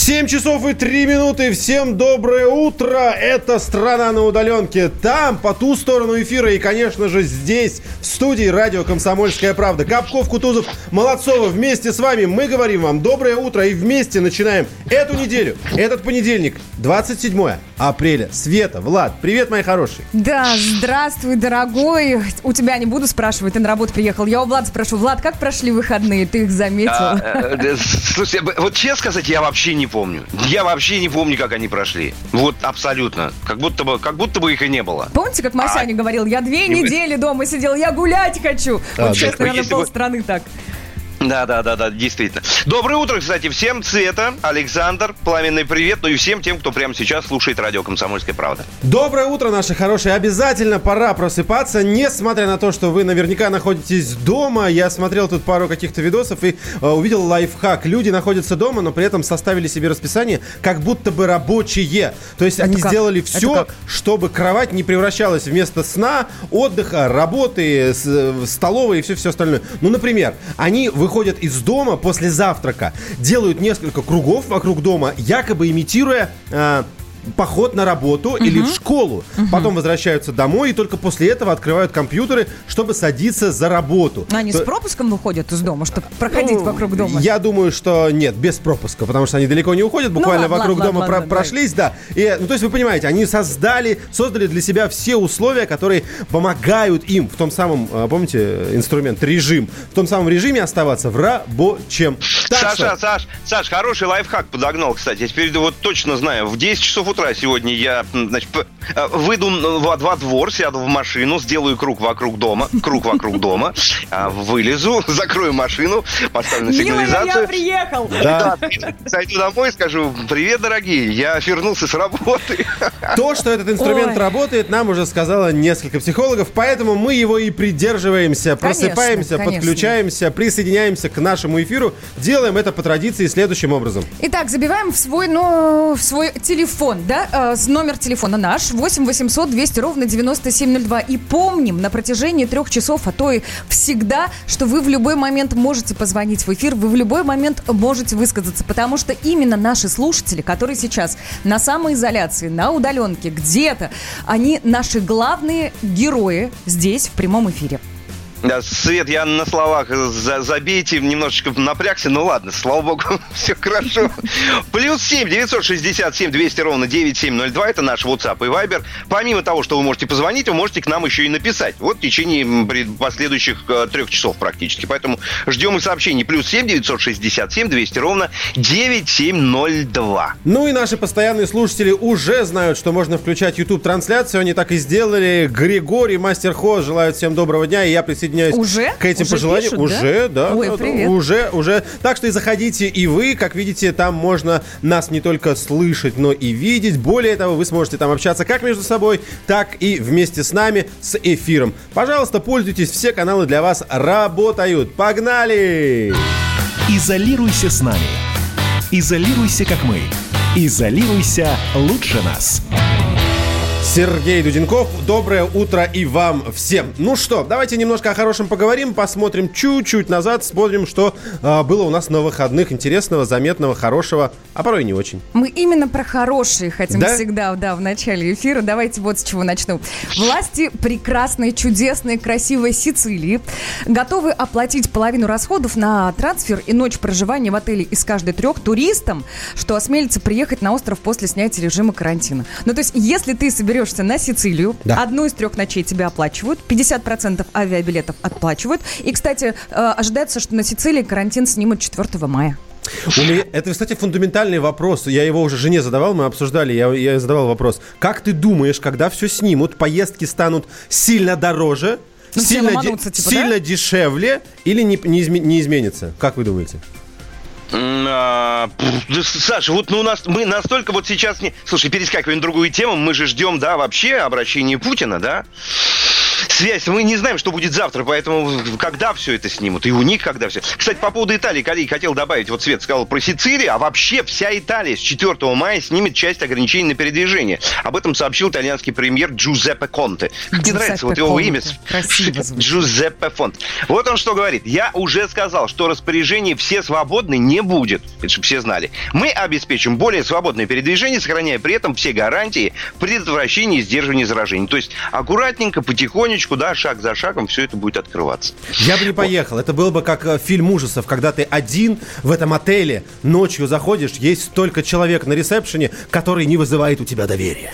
7 часов и 3 минуты. Всем доброе утро. Это «Страна на удаленке». Там, по ту сторону эфира и, конечно же, здесь, в студии радио «Комсомольская правда». Капков, Кутузов, Молодцова. Вместе с вами мы говорим вам доброе утро и вместе начинаем эту неделю, этот понедельник, 27 апреля. Света, Влад, привет, мои хорошие. Да, здравствуй, дорогой. У тебя не буду спрашивать, ты на работу приехал. Я у Влада спрошу. Влад, как прошли выходные? Ты их заметил? А, э, слушай, вот честно сказать, я вообще не помню. Я вообще не помню, как они прошли. Вот абсолютно. Как будто бы, как будто бы их и не было. Помните, как Масяня а... говорил, я две недели дома сидел, я гулять хочу. А, вот сейчас, наверное, полстраны так. Да, да, да, да, действительно. Доброе утро, кстати, всем. Цвета, Александр, пламенный привет, ну и всем тем, кто прямо сейчас слушает радио «Комсомольская правда». Доброе утро, наши хорошие. Обязательно пора просыпаться, несмотря на то, что вы наверняка находитесь дома. Я смотрел тут пару каких-то видосов и э, увидел лайфхак. Люди находятся дома, но при этом составили себе расписание как будто бы рабочие. То есть Это они как? сделали все, чтобы кровать не превращалась вместо сна, отдыха, работы, э, столовой и все-все остальное. Ну, например, они выходят выходят из дома после завтрака, делают несколько кругов вокруг дома, якобы имитируя э, поход на работу угу. или в школу. Угу. Потом возвращаются домой и только после этого открывают компьютеры, чтобы садиться за работу. Они То... с пропуском выходят из дома, чтобы проходить ну, вокруг дома? Я думаю, что нет, без пропуска, потому что они далеко не уходят, буквально ну, ладно, вокруг ладно, дома ладно, про- ладно, прошлись, да. И, ну, то есть вы понимаете, они создали, создали для себя все условия, которые помогают им в том самом, а, помните, инструмент, режим, в том самом режиме оставаться в рабочем. Так Саша, что... Саш, Саш, хороший лайфхак подогнал, кстати. Я теперь вот точно знаю, в 10 часов утра сегодня я значит, э, выйду во, во двор, сяду в машину, сделаю круг вокруг дома, круг вокруг дома, а, вылезу, закрою машину, поставлю на сигнализацию. Милая, я приехал! Да. Зайду домой и скажу, привет, дорогие, я вернулся с работы. То, что этот инструмент Ой. работает, нам уже сказала несколько психологов, поэтому мы его и придерживаемся, просыпаемся, конечно, подключаемся, присоединяемся к нашему эфиру, делаем это по традиции следующим образом. Итак, забиваем в свой, ну, в свой телефон, да, э, номер телефона наш 8 800 200 ровно 9702. И помним на протяжении трех часов, а то и всегда, что вы в любой момент можете позвонить в эфир, вы в любой момент можете высказаться, потому что именно наши слушатели, которые сейчас на самоизоляции, на удаленке, где-то, они наши главные герои здесь в прямом эфире. Свет, я на словах за, забейте, немножечко напрягся, ну ладно, слава богу, все хорошо. Плюс 7 967 200 ровно 9702, это наш WhatsApp и Viber. Помимо того, что вы можете позвонить, вы можете к нам еще и написать. Вот в течение последующих э, трех часов практически. Поэтому ждем и сообщений. Плюс 7 967 200 ровно 9702. Ну и наши постоянные слушатели уже знают, что можно включать YouTube-трансляцию. Они так и сделали. Григорий, Мастер Хо, желают всем доброго дня. И я присоединяюсь присоединяюсь уже? к этим уже пожеланиям. Пишут, уже, да? да, Ой, да, привет. уже, уже. Так что и заходите и вы, как видите, там можно нас не только слышать, но и видеть. Более того, вы сможете там общаться как между собой, так и вместе с нами с эфиром. Пожалуйста, пользуйтесь, все каналы для вас работают. Погнали! Изолируйся с нами. Изолируйся, как мы. Изолируйся лучше нас. Сергей Дуденков, доброе утро и вам всем. Ну что, давайте немножко о хорошем поговорим, посмотрим чуть-чуть назад, смотрим, что э, было у нас на выходных интересного, заметного, хорошего, а порой не очень. Мы именно про хорошие хотим да? всегда, да, в начале эфира. Давайте вот с чего начну. Власти прекрасной, чудесной, красивой Сицилии готовы оплатить половину расходов на трансфер и ночь проживания в отеле из каждой трех туристам, что осмелится приехать на остров после снятия режима карантина. Ну, то есть, если ты соберешься соберешься на Сицилию, да. одну из трех ночей тебя оплачивают, 50% авиабилетов отплачивают. И, кстати, э, ожидается, что на Сицилии карантин снимут 4 мая. У меня, это, кстати, фундаментальный вопрос. Я его уже жене задавал, мы обсуждали, я, я задавал вопрос. Как ты думаешь, когда все снимут, поездки станут сильно дороже, ну, сильно, де, типа, сильно да? дешевле или не, не, изме, не изменится? Как вы думаете? А, Саша, вот ну, у нас мы настолько вот сейчас не. Слушай, перескакиваем на другую тему. Мы же ждем, да, вообще обращения Путина, да? Связь. Мы не знаем, что будет завтра, поэтому когда все это снимут, и у них когда все. Кстати, по поводу Италии, коллеги, хотел добавить, вот Свет сказал про Сицилию, а вообще вся Италия с 4 мая снимет часть ограничений на передвижение. Об этом сообщил итальянский премьер Джузеппе Конте. Мне нравится вот его имя. Джузеппе Фонт. Вот он что говорит. Я уже сказал, что распоряжение «все свободны» не будет. Это чтобы все знали. Мы обеспечим более свободное передвижение, сохраняя при этом все гарантии предотвращения и сдерживания заражений. То есть аккуратненько, потихонечку, да, шаг за шагом все это будет открываться. Я бы не поехал. Это было бы как э, фильм ужасов, когда ты один в этом отеле ночью заходишь, есть столько человек на ресепшене, который не вызывает у тебя доверия.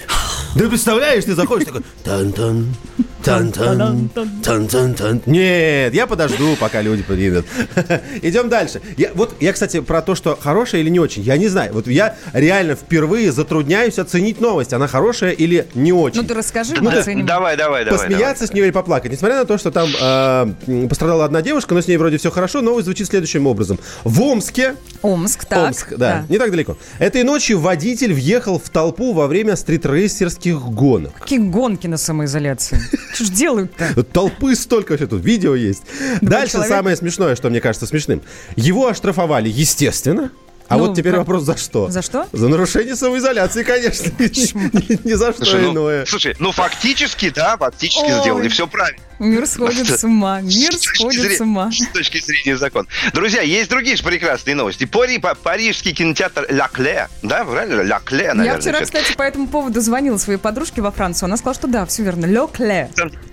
Да представляешь, ты заходишь такой тан-тан, тан-тан, тан-тан-тан. Нет, я подожду, пока люди подъедут. Идем дальше. Я, вот я, кстати, про то, что хорошая или не очень, я не знаю. Вот я реально впервые затрудняюсь оценить новость, она хорошая или не очень. Ну ты расскажи, Ну, мы да, оценим. давай, давай, давай. Посмеяться с нее или поплакать. Несмотря на то, что там э, пострадала одна девушка, но с ней вроде все хорошо, новость звучит следующим образом. В Омске Омск, так. Омск, да, не так далеко. Этой ночью водитель въехал в толпу во время стритрейсерских гонок. Какие гонки на самоизоляции? Что ж делают-то? Толпы столько вообще тут, видео есть. Дальше человек- самое смешное, что мне кажется смешным. Его оштрафовали, естественно. А Ну, вот теперь как- вопрос за что? За что? За нарушение самоизоляции, конечно. Ни за что Слушай, ну, иное. слушай, ну фактически, да, фактически сделали все правильно. Мир сходит с ума, мир сходит с ума. С точки зрения закона. Друзья, есть другие же прекрасные новости. Пари- па- Парижский кинотеатр Ля Кле, да, правильно? Ля Кле, наверное. Я вчера, кстати, по этому поводу звонила своей подружке во Францию. Она сказала, что да, все верно. Ле Кле.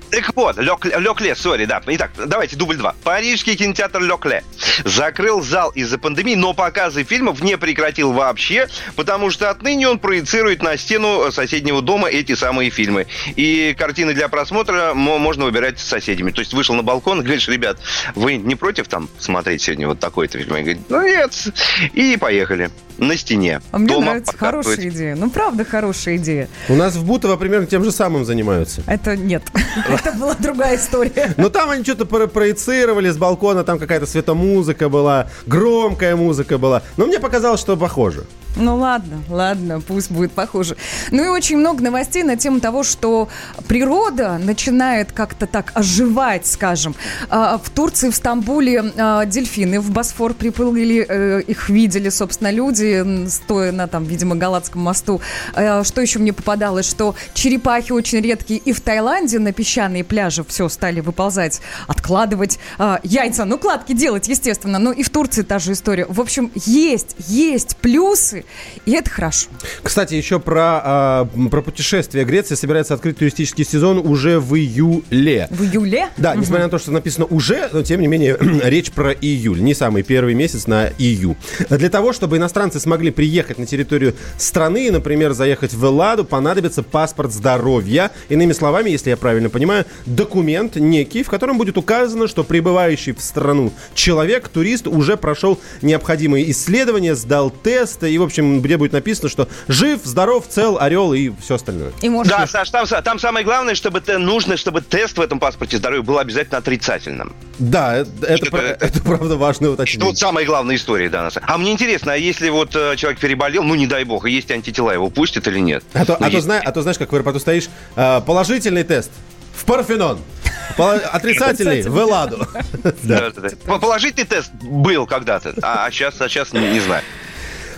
Так вот, Ле Кле- Ле Кле, сори, да. Итак, давайте дубль два. Парижский кинотеатр Ле Кле закрыл зал из-за пандемии, но показы фильмов не прекратил вообще, потому что отныне он проецирует на стену соседнего дома эти самые фильмы. И картины для просмотра мо- можно выбирать с соседями. То есть вышел на балкон, говоришь, ребят, вы не против там смотреть сегодня вот такой-то фильм? Они говорят, ну нет. И поехали. На стене. А мне Дома нравится хорошая идея. Ну, правда, хорошая идея. У нас в Бутово примерно тем же самым занимаются. Это нет. Это была другая история. Но там они что-то про- проецировали с балкона, там какая-то светомузыка была, громкая музыка была. Но мне показалось, что похоже. Ну ладно, ладно, пусть будет похоже. Ну и очень много новостей на тему того, что природа начинает как-то так оживать, скажем. А, В Турции, в Стамбуле а, дельфины в Босфор приплыли, э, их видели, собственно, люди, м, стоя на там, видимо, Галатском мосту. Э, Что еще мне попадалось, что черепахи очень редкие и в Таиланде на песчаные пляжи все стали выползать, откладывать а, яйца, ну кладки делать, естественно. Ну и в Турции та же история. В общем, есть, есть плюсы, и это хорошо. Кстати, еще про, а, про путешествия. Греция собирается открыть туристический сезон уже в июле. В июле? Да, несмотря на то, что написано уже, но тем не менее речь про июль, не самый первый месяц на ию. Для того, чтобы иностранцы смогли приехать на территорию страны, например, заехать в Элладу, понадобится паспорт здоровья. Иными словами, если я правильно понимаю, документ некий, в котором будет указано, что прибывающий в страну человек, турист, уже прошел необходимые исследования, сдал тест, и, в общем, где будет написано, что жив, здоров, цел, орел и все остальное. И может Да. Саш, там, там самое главное, чтобы те- нужно, чтобы тест в этом паспорте здоровья был обязательно отрицательным. Да, это, это, Что-то- про- это правда важное Это уточнение. вот самая главная история, да. на самом- А мне интересно, а если вот э, человек переболел, ну не дай бог, и есть антитела, его пустят или нет? А то, Ну, а, то есть- зна- а то знаешь, как в аэропорту стоишь, а, положительный тест в Парфенон, отрицательный в. По- Положительный тест был когда-то, а сейчас, а сейчас не, не знаю.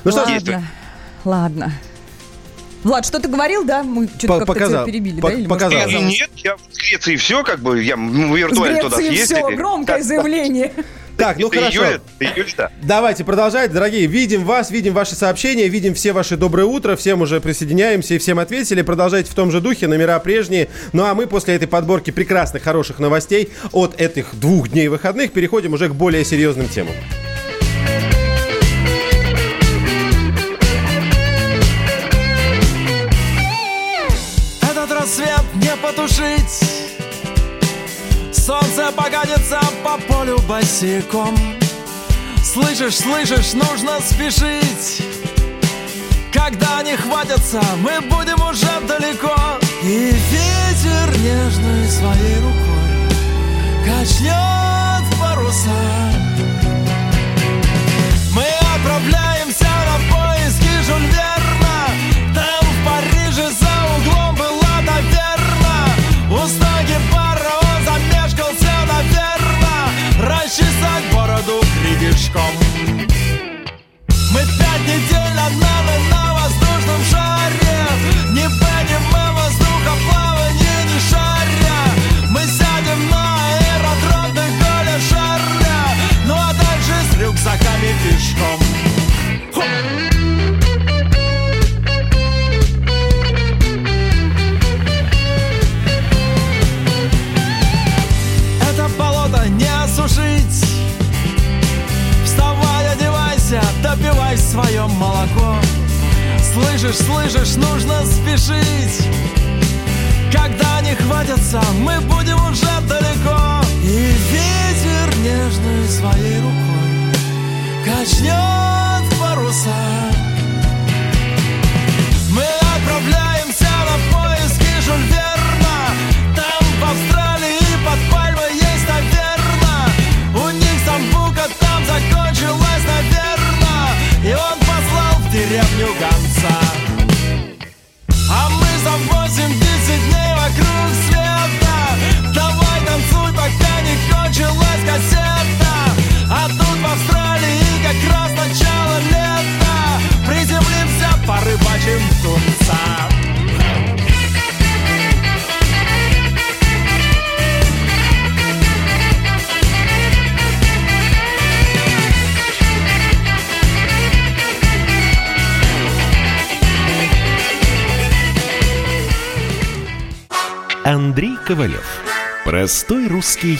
Ну что. Ладно, ладно. Влад, что ты говорил, да? Мы что-то как-то показал. тебя перебили, По- да? Или, показал. Нет, я в Греции все, как бы, я С виртуально туда Греции все, съездили. громкое заявление. Так, ну хорошо. июля, июль, да. Давайте продолжать, дорогие. Видим вас, видим ваши сообщения, видим все ваши доброе утро. Всем уже присоединяемся и всем ответили. Продолжайте в том же духе, номера прежние. Ну а мы после этой подборки прекрасных, хороших новостей от этих двух дней выходных переходим уже к более серьезным темам. Этот рассвет не потушить Солнце погонится по полю босиком. Слышишь, слышишь, нужно спешить. Когда они хватятся, мы будем уже далеко. И ветер нежной своей рукой Качнет паруса. Мы отправляемся et de la marmelade. Слышишь, слышишь, нужно спешить. Когда не хватится, мы будем уже далеко. И ветер нежной своей рукой Качнет паруса. Мы отправляемся на поиски Жюль Верна Там в Австралии под пальмой есть, наверно У них самбука там закончилась, наверно. И он послал в деревню гонца не кончилась кассета А тут в Австралии как раз начало лета Приземлимся, порыбачим тунца Андрей Ковалев. Простой русский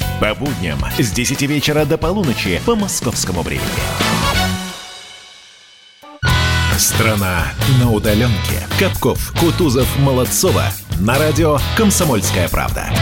По будням с 10 вечера до полуночи по московскому времени. Страна на удаленке. Капков, Кутузов, Молодцова. На радио «Комсомольская правда».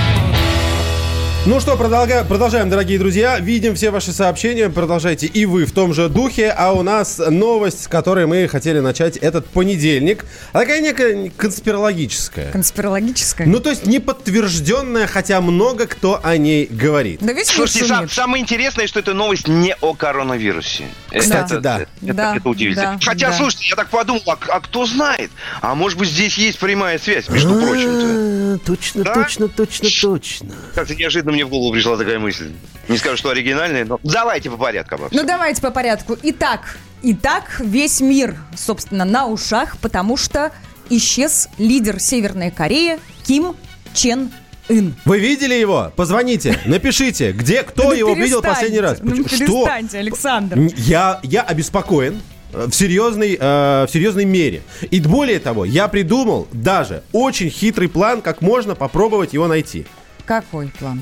Ну что, продолжаем, дорогие друзья. Видим все ваши сообщения. Продолжайте и вы в том же духе. А у нас новость, с которой мы хотели начать этот понедельник. Она такая некая конспирологическая. Конспирологическая. Ну, то есть не подтвержденная, хотя много кто о ней говорит. да весь Слушайте, сам- самое интересное, что это новость не о коронавирусе. Кстати, это, да. Это, Да, это удивительно. да, Хотя, да. слушайте, я так подумал, а, а кто знает? А может быть, здесь есть прямая связь, между прочим-то. А, Точно, Да? точно, точно, точно. Как-то неожиданно мне в голову пришла такая мысль. Не скажу, что оригинальная, но давайте по порядку обо всем. Ну давайте по порядку. Итак, итак, весь мир, собственно, на ушах, потому что исчез лидер Северной Кореи Ким Чен Ын. Вы видели его? Позвоните, напишите, где, кто Ну, его видел последний раз. Ну, Что? Александр. Я, я обеспокоен э, в серьезной, э, в серьезной мере. И более того, я придумал даже очень хитрый план, как можно попробовать его найти. Какой план?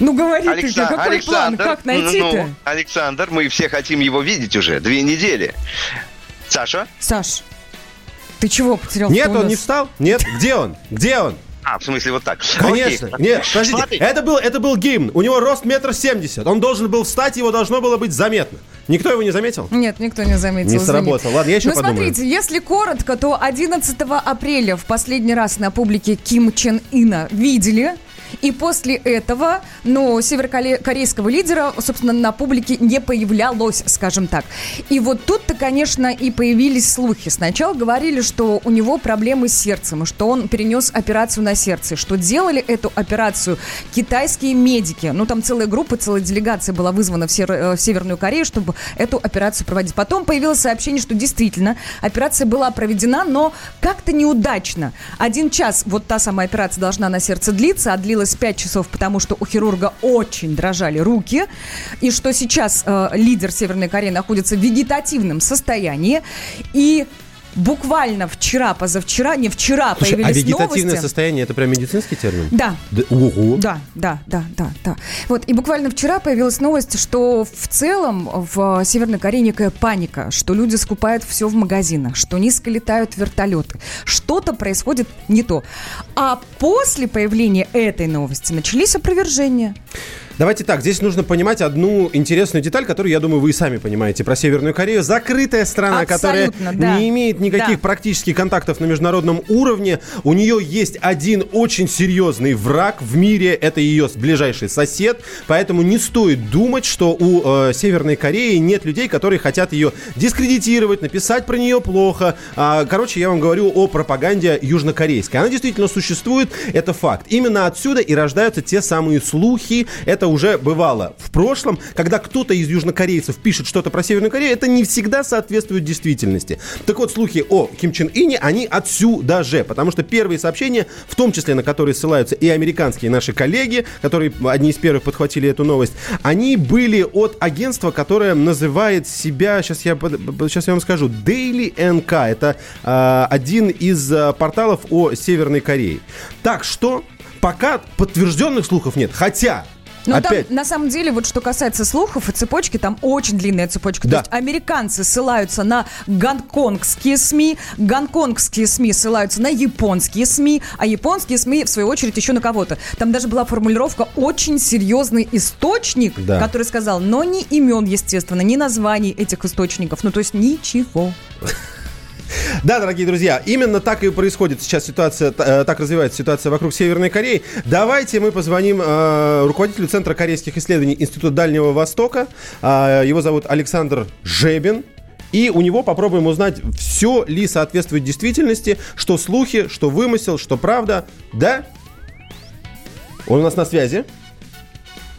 Ну говори ты, Алекса- какой план? Как найти-то? ну, Александр, мы все хотим его видеть уже две недели. Саша? Саш, ты чего потерял Нет, он не встал? Нет, где он? Где он? А, в смысле вот так. Конечно. Окей. Нет, подождите. Смотри. Это был, это был гимн. У него рост метр семьдесят. Он должен был встать, его должно было быть заметно. Никто его не заметил? Нет, никто не заметил. Не извини. сработало. Ладно, я еще ну, подумаю. смотрите, если коротко, то 11 апреля в последний раз на публике Ким Чен Ина видели. И после этого, ну, северокорейского лидера, собственно, на публике не появлялось, скажем так. И вот тут-то, конечно, и появились слухи. Сначала говорили, что у него проблемы с сердцем, что он перенес операцию на сердце, что делали эту операцию китайские медики. Ну, там целая группа, целая делегация была вызвана в, Сер- э, в Северную Корею, чтобы эту операцию проводить. Потом появилось сообщение, что действительно операция была проведена, но как-то неудачно. Один час вот та самая операция должна на сердце длиться, а длилась 5 часов, потому что у хирурга очень дрожали руки, и что сейчас э, лидер Северной Кореи находится в вегетативном состоянии, и буквально вчера, позавчера, не вчера Слушай, а появились вегетативное новости. состояние это прям медицинский термин? Да, Да, ого. да, да, да, да, да. Вот, и буквально вчера появилась новость, что в целом в Северной Корее некая паника, что люди скупают все в магазинах, что низко летают вертолеты. Что-то происходит не то. А после появления этой новости начались опровержения. Давайте так, здесь нужно понимать одну интересную деталь, которую, я думаю, вы и сами понимаете про Северную Корею. Закрытая страна, которая Абсолютно, да. не имеет никаких Да. практически контактов на международном уровне. У нее есть один очень серьезный враг в мире, это ее ближайший сосед. Поэтому не стоит думать, что у э, Северной Кореи нет людей, которые хотят ее дискредитировать, написать про нее плохо. А, короче, я вам говорю о пропаганде южнокорейской. Она действительно существует, это факт. Именно отсюда и рождаются те самые слухи. Это уже бывало в прошлом, когда кто-то из южнокорейцев пишет что-то про Северную Корею, это не всегда соответствует действительности. Так вот, слухи о Ким Чен Ине, они отсюда же, потому что первые сообщения, в том числе на которые ссылаются и американские наши коллеги, которые одни из первых подхватили эту новость, они были от агентства, которое называет себя, сейчас я, сейчас я вам скажу, Daily NK. Это э, один из э, порталов о Северной Корее. Так что пока подтвержденных слухов нет. Хотя ну, Опять. там, на самом деле, вот что касается слухов и цепочки, там очень длинная цепочка. Да. То есть американцы ссылаются на гонконгские СМИ, гонконгские СМИ ссылаются на японские СМИ, а японские СМИ, в свою очередь, еще на кого-то. Там даже была формулировка «очень серьезный источник», Да. который сказал, но ни имен, естественно, ни названий этих источников. Ну, то есть ничего. Да, дорогие друзья, именно так и происходит сейчас ситуация, э, так развивается ситуация вокруг Северной Кореи. Давайте мы позвоним э, руководителю Центра корейских исследований Института Дальнего Востока. Э, его зовут Александр Жебин. И у него попробуем узнать, все ли соответствует действительности, что слухи, что вымысел, что правда. Да? Он у нас на связи.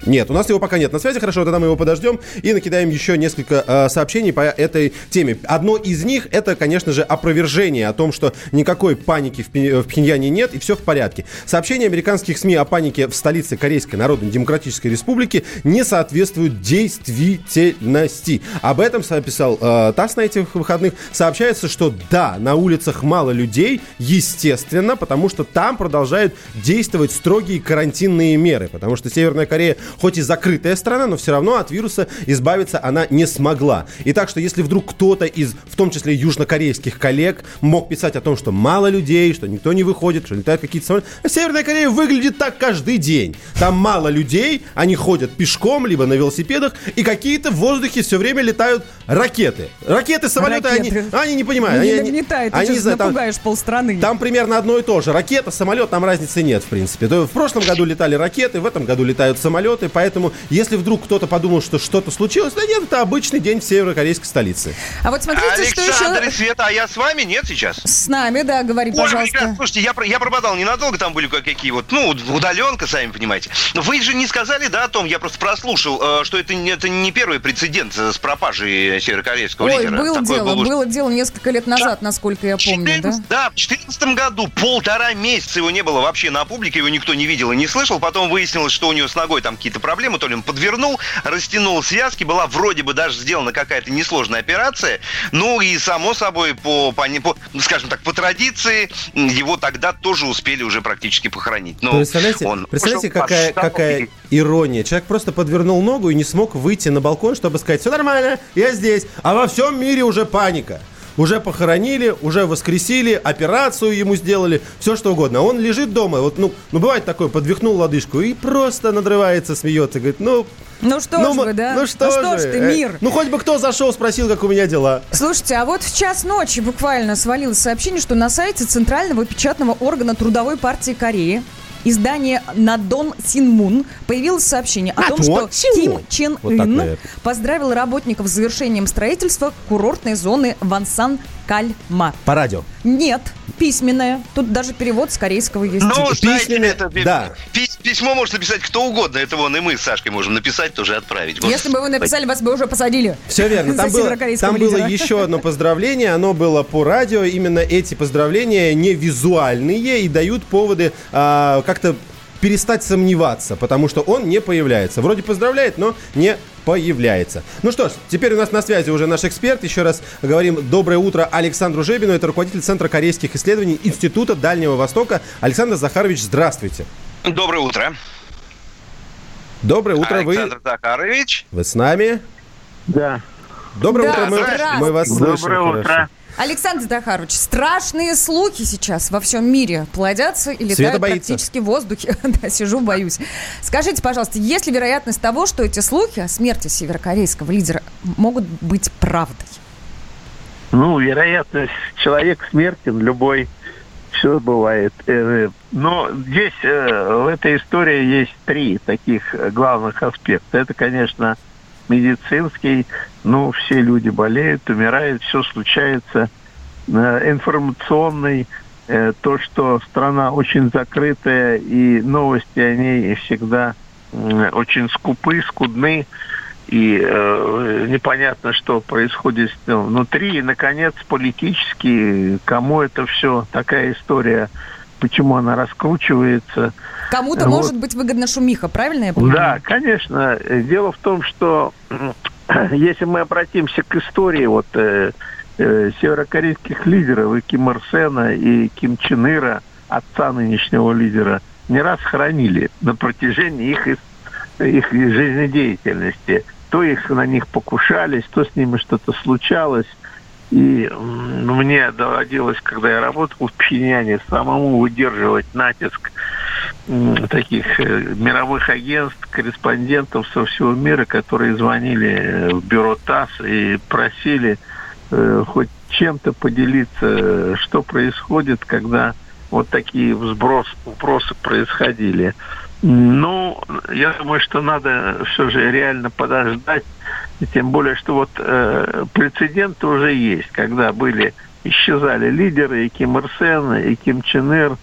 Нет, у нас его пока нет на связи. Хорошо, тогда мы его подождем и накидаем еще несколько э, сообщений по этой теме. Одно из них это, конечно же, опровержение о том, что никакой паники в, Пи- в Пхеньяне нет и все в порядке. Сообщения американских СМИ о панике в столице Корейской Народно-Демократической Республики не соответствуют действительности. Об этом написал э, ТАСС на этих выходных. Сообщается, что да, на улицах мало людей, естественно, потому что там продолжают действовать строгие карантинные меры, потому что Северная Корея хоть и закрытая страна, но все равно от вируса избавиться она не смогла. И так что если вдруг кто-то из, в том числе южнокорейских коллег, мог писать о том, что мало людей, что никто не выходит, что летают какие-то самолеты, а Северная Корея выглядит так каждый день. Там мало людей, они ходят пешком, либо на велосипедах, и какие-то в воздухе все время летают ракеты. Ракеты, самолеты, Ракеты. Они, они не понимают. не они, они- нагнетай, ты они, не знаю, там- напугаешь полстраны. там примерно одно и то же. Ракета, самолет, там разницы нет, в принципе. То В прошлом году летали ракеты, в этом году летают самолеты, поэтому если вдруг кто-то подумал, что что-то случилось, да нет, это обычный день в северокорейской столице. А вот смотрите, что Александр и еще Света, а я с вами? Нет сейчас? с нами, да, говори, Ой, пожалуйста. ребят, слушайте, я, про- я пропадал ненадолго, там были кое-какие вот, ну, удаленка, сами понимаете. Вы же не сказали, да, о том, я просто прослушал, э, что это, не- это не первый прецедент э, с пропажей северокорейского Ой, лидера. было Такое дело, было было дело несколько лет назад, насколько я помню, да? 14 да, в 2014 году полтора месяца его не было вообще на публике, его никто не видел и не слышал. Потом выяснилось, что у него с ногой там какие-то проблемы, то ли он подвернул, растянул связки, была вроде бы даже сделана какая-то несложная операция. Ну и само собой, по, по, по, скажем так, по традиции, его тогда тоже успели уже практически похоронить. Но представляете, он представляете какая, какая ирония. Человек просто подвернул ногу и не смог выйти на балкон, чтобы сказать, все нормально, я здесь. А во всем мире уже паника. Уже похоронили, уже воскресили, операцию ему сделали, все что угодно. Он лежит дома, вот, ну, ну бывает такое, подвихнул лодыжку и просто надрывается, смеется, говорит, ну... Ну что ну, ж вы, да? Ну что, ж же, ты, э, мир? Ну хоть бы кто зашел, спросил, как у меня дела. Слушайте, а вот в час ночи буквально свалилось сообщение, что на сайте Центрального печатного органа Трудовой партии Кореи издание Надон Синмун появилось сообщение о том, что Ким. Чен Ын поздравил работников с завершением строительства курортной зоны Вансан Кальма. По радио. Нет, письменное. Тут даже перевод с корейского есть. Ну, знаете, Письменное, это, да. пи- письмо может написать кто угодно. Это вон и мы с Сашкой можем написать, тоже отправить. Если бы вы написали, вас бы уже посадили. Все верно. Там, было, там было еще одно поздравление. Оно было по радио. Именно эти поздравления не визуальные и дают поводы а, как-то перестать сомневаться, потому что он не появляется. Вроде поздравляет, но не появляется. Ну что ж, теперь у нас на связи уже наш эксперт. Еще раз говорим доброе утро Александру Жебину. Это руководитель Центра корейских исследований Института Дальнего Востока. Александр Захарович, здравствуйте. Доброе утро. Доброе утро, вы, Александр Захарович. вы с нами? Да. Доброе Да, утро, мы, мы вас слышим. Доброе хорошо. утро. Александр Захарович, страшные слухи сейчас во всем мире плодятся и летают практически в воздухе. да, сижу, боюсь. Скажите, пожалуйста, есть ли вероятность того, что эти слухи о смерти северокорейского лидера могут быть правдой? Ну, вероятность, человек смертен, любой, все бывает. Э, Но здесь, э, в этой истории есть три таких э, главных аспекта. Это, конечно, медицинский, ну, все люди болеют, умирают, все случается. Э, Информационный, э, то, что страна очень закрытая, и новости о ней всегда очень скупы, скудны, и э, непонятно, что происходит ну, внутри. И, наконец, политически, кому это все, такая история, почему она раскручивается. Кому-то Вот. может быть выгодна шумиха, правильно я понимаю? Да, конечно. Дело в том, что если мы обратимся к истории вот э, э, северокорейских лидеров и Ким Ир Сена, и Ким Чен Ира, отца нынешнего лидера, не раз хранили на протяжении их, их жизнедеятельности. То их на них покушались, то с ними что-то случалось. И мне доводилось, когда я работал в Пхеньяне, самому выдерживать натиск таких э, мировых агентств, корреспондентов со всего мира, которые звонили э, в бюро ТАСС и просили э, хоть чем-то поделиться, что происходит, когда вот такие взброс, вбросы происходили. Ну, я думаю, что надо все же реально подождать, и тем более, что вот э, прецеденты уже есть, когда были исчезали лидеры, и Ким Ир Сен, и Ким Чен Ир,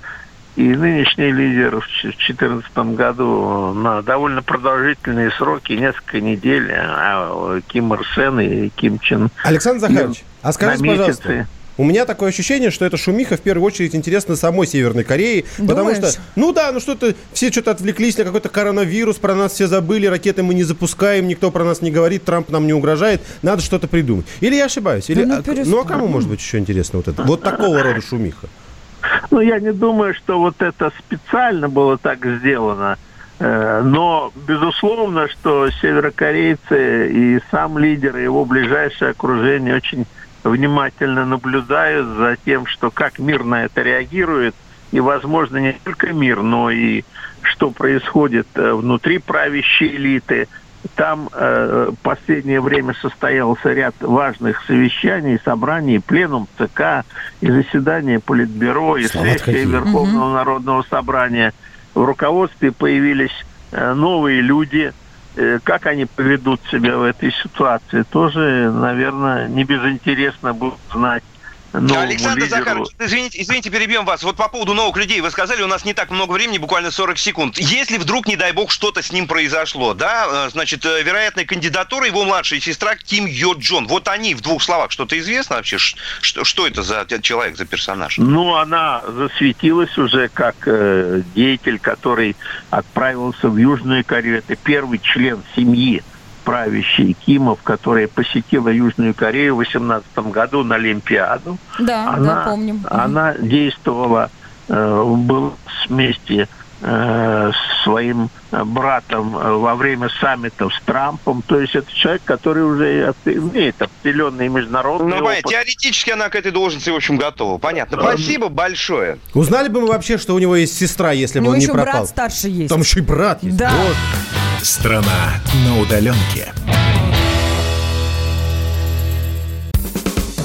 и нынешний лидер в 2014 году на довольно продолжительные сроки, несколько недель, а Ким Ир Сен и Ким Чен Александр Захарович, а скажите, пожалуйста. У меня такое ощущение, что эта шумиха в первую очередь интересна самой Северной Корее, потому Думаешь? что, ну да, ну что-то, все что-то отвлеклись на какой-то коронавирус, про нас все забыли, ракеты мы не запускаем, никто про нас не говорит, Трамп нам не угрожает, надо что-то придумать. Или я ошибаюсь? Или, ну а, перестань. ну а кому может быть еще интересно вот это? Вот такого рода шумиха. Ну, я не думаю, что вот это специально было так сделано. Э, Но, безусловно, что северокорейцы и сам лидер, и его ближайшее окружение очень внимательно наблюдают за тем, что как мир на это реагирует, и, возможно, не только мир, но и что происходит э, внутри правящей элиты. Там э, в последнее время состоялся ряд важных совещаний, собраний, пленум ЦК, и заседания Политбюро, и Слова сессия. Верховного Народного Собрания. В руководстве появились э, новые люди. Э, Как они поведут себя в этой ситуации, тоже, наверное, не безинтересно будет знать новому Александр лидеру. Захарович, извините, извините, перебьем вас. Вот по поводу новых людей вы сказали, у нас не так много времени, буквально 40 секунд. Если вдруг, не дай бог, что-то с ним произошло, да, э, значит, э, вероятная кандидатура его младшая сестра Ким Йо Джон. Вот они в двух словах, что-то известно вообще? Что, что это за человек, за персонаж? Ну, она засветилась уже как э, деятель, который отправился в Южную Корею. Это первый член семьи правящей Кимов, которая посетила Южную Корею в 2018 году на Олимпиаду. Да, она, да, помним. Она действовала, э, была вместе своим э, братом э, во время саммитов с Трампом. То есть это человек, который уже имеет определенный международный Ну, опыт. теоретически она к этой должности, в общем, готова. Понятно. Спасибо большое. Узнали бы мы вообще, что у него есть сестра, если У бы него он не еще пропал. брат старший есть. Там еще и брат есть. Да. Вот. Страна на удаленке.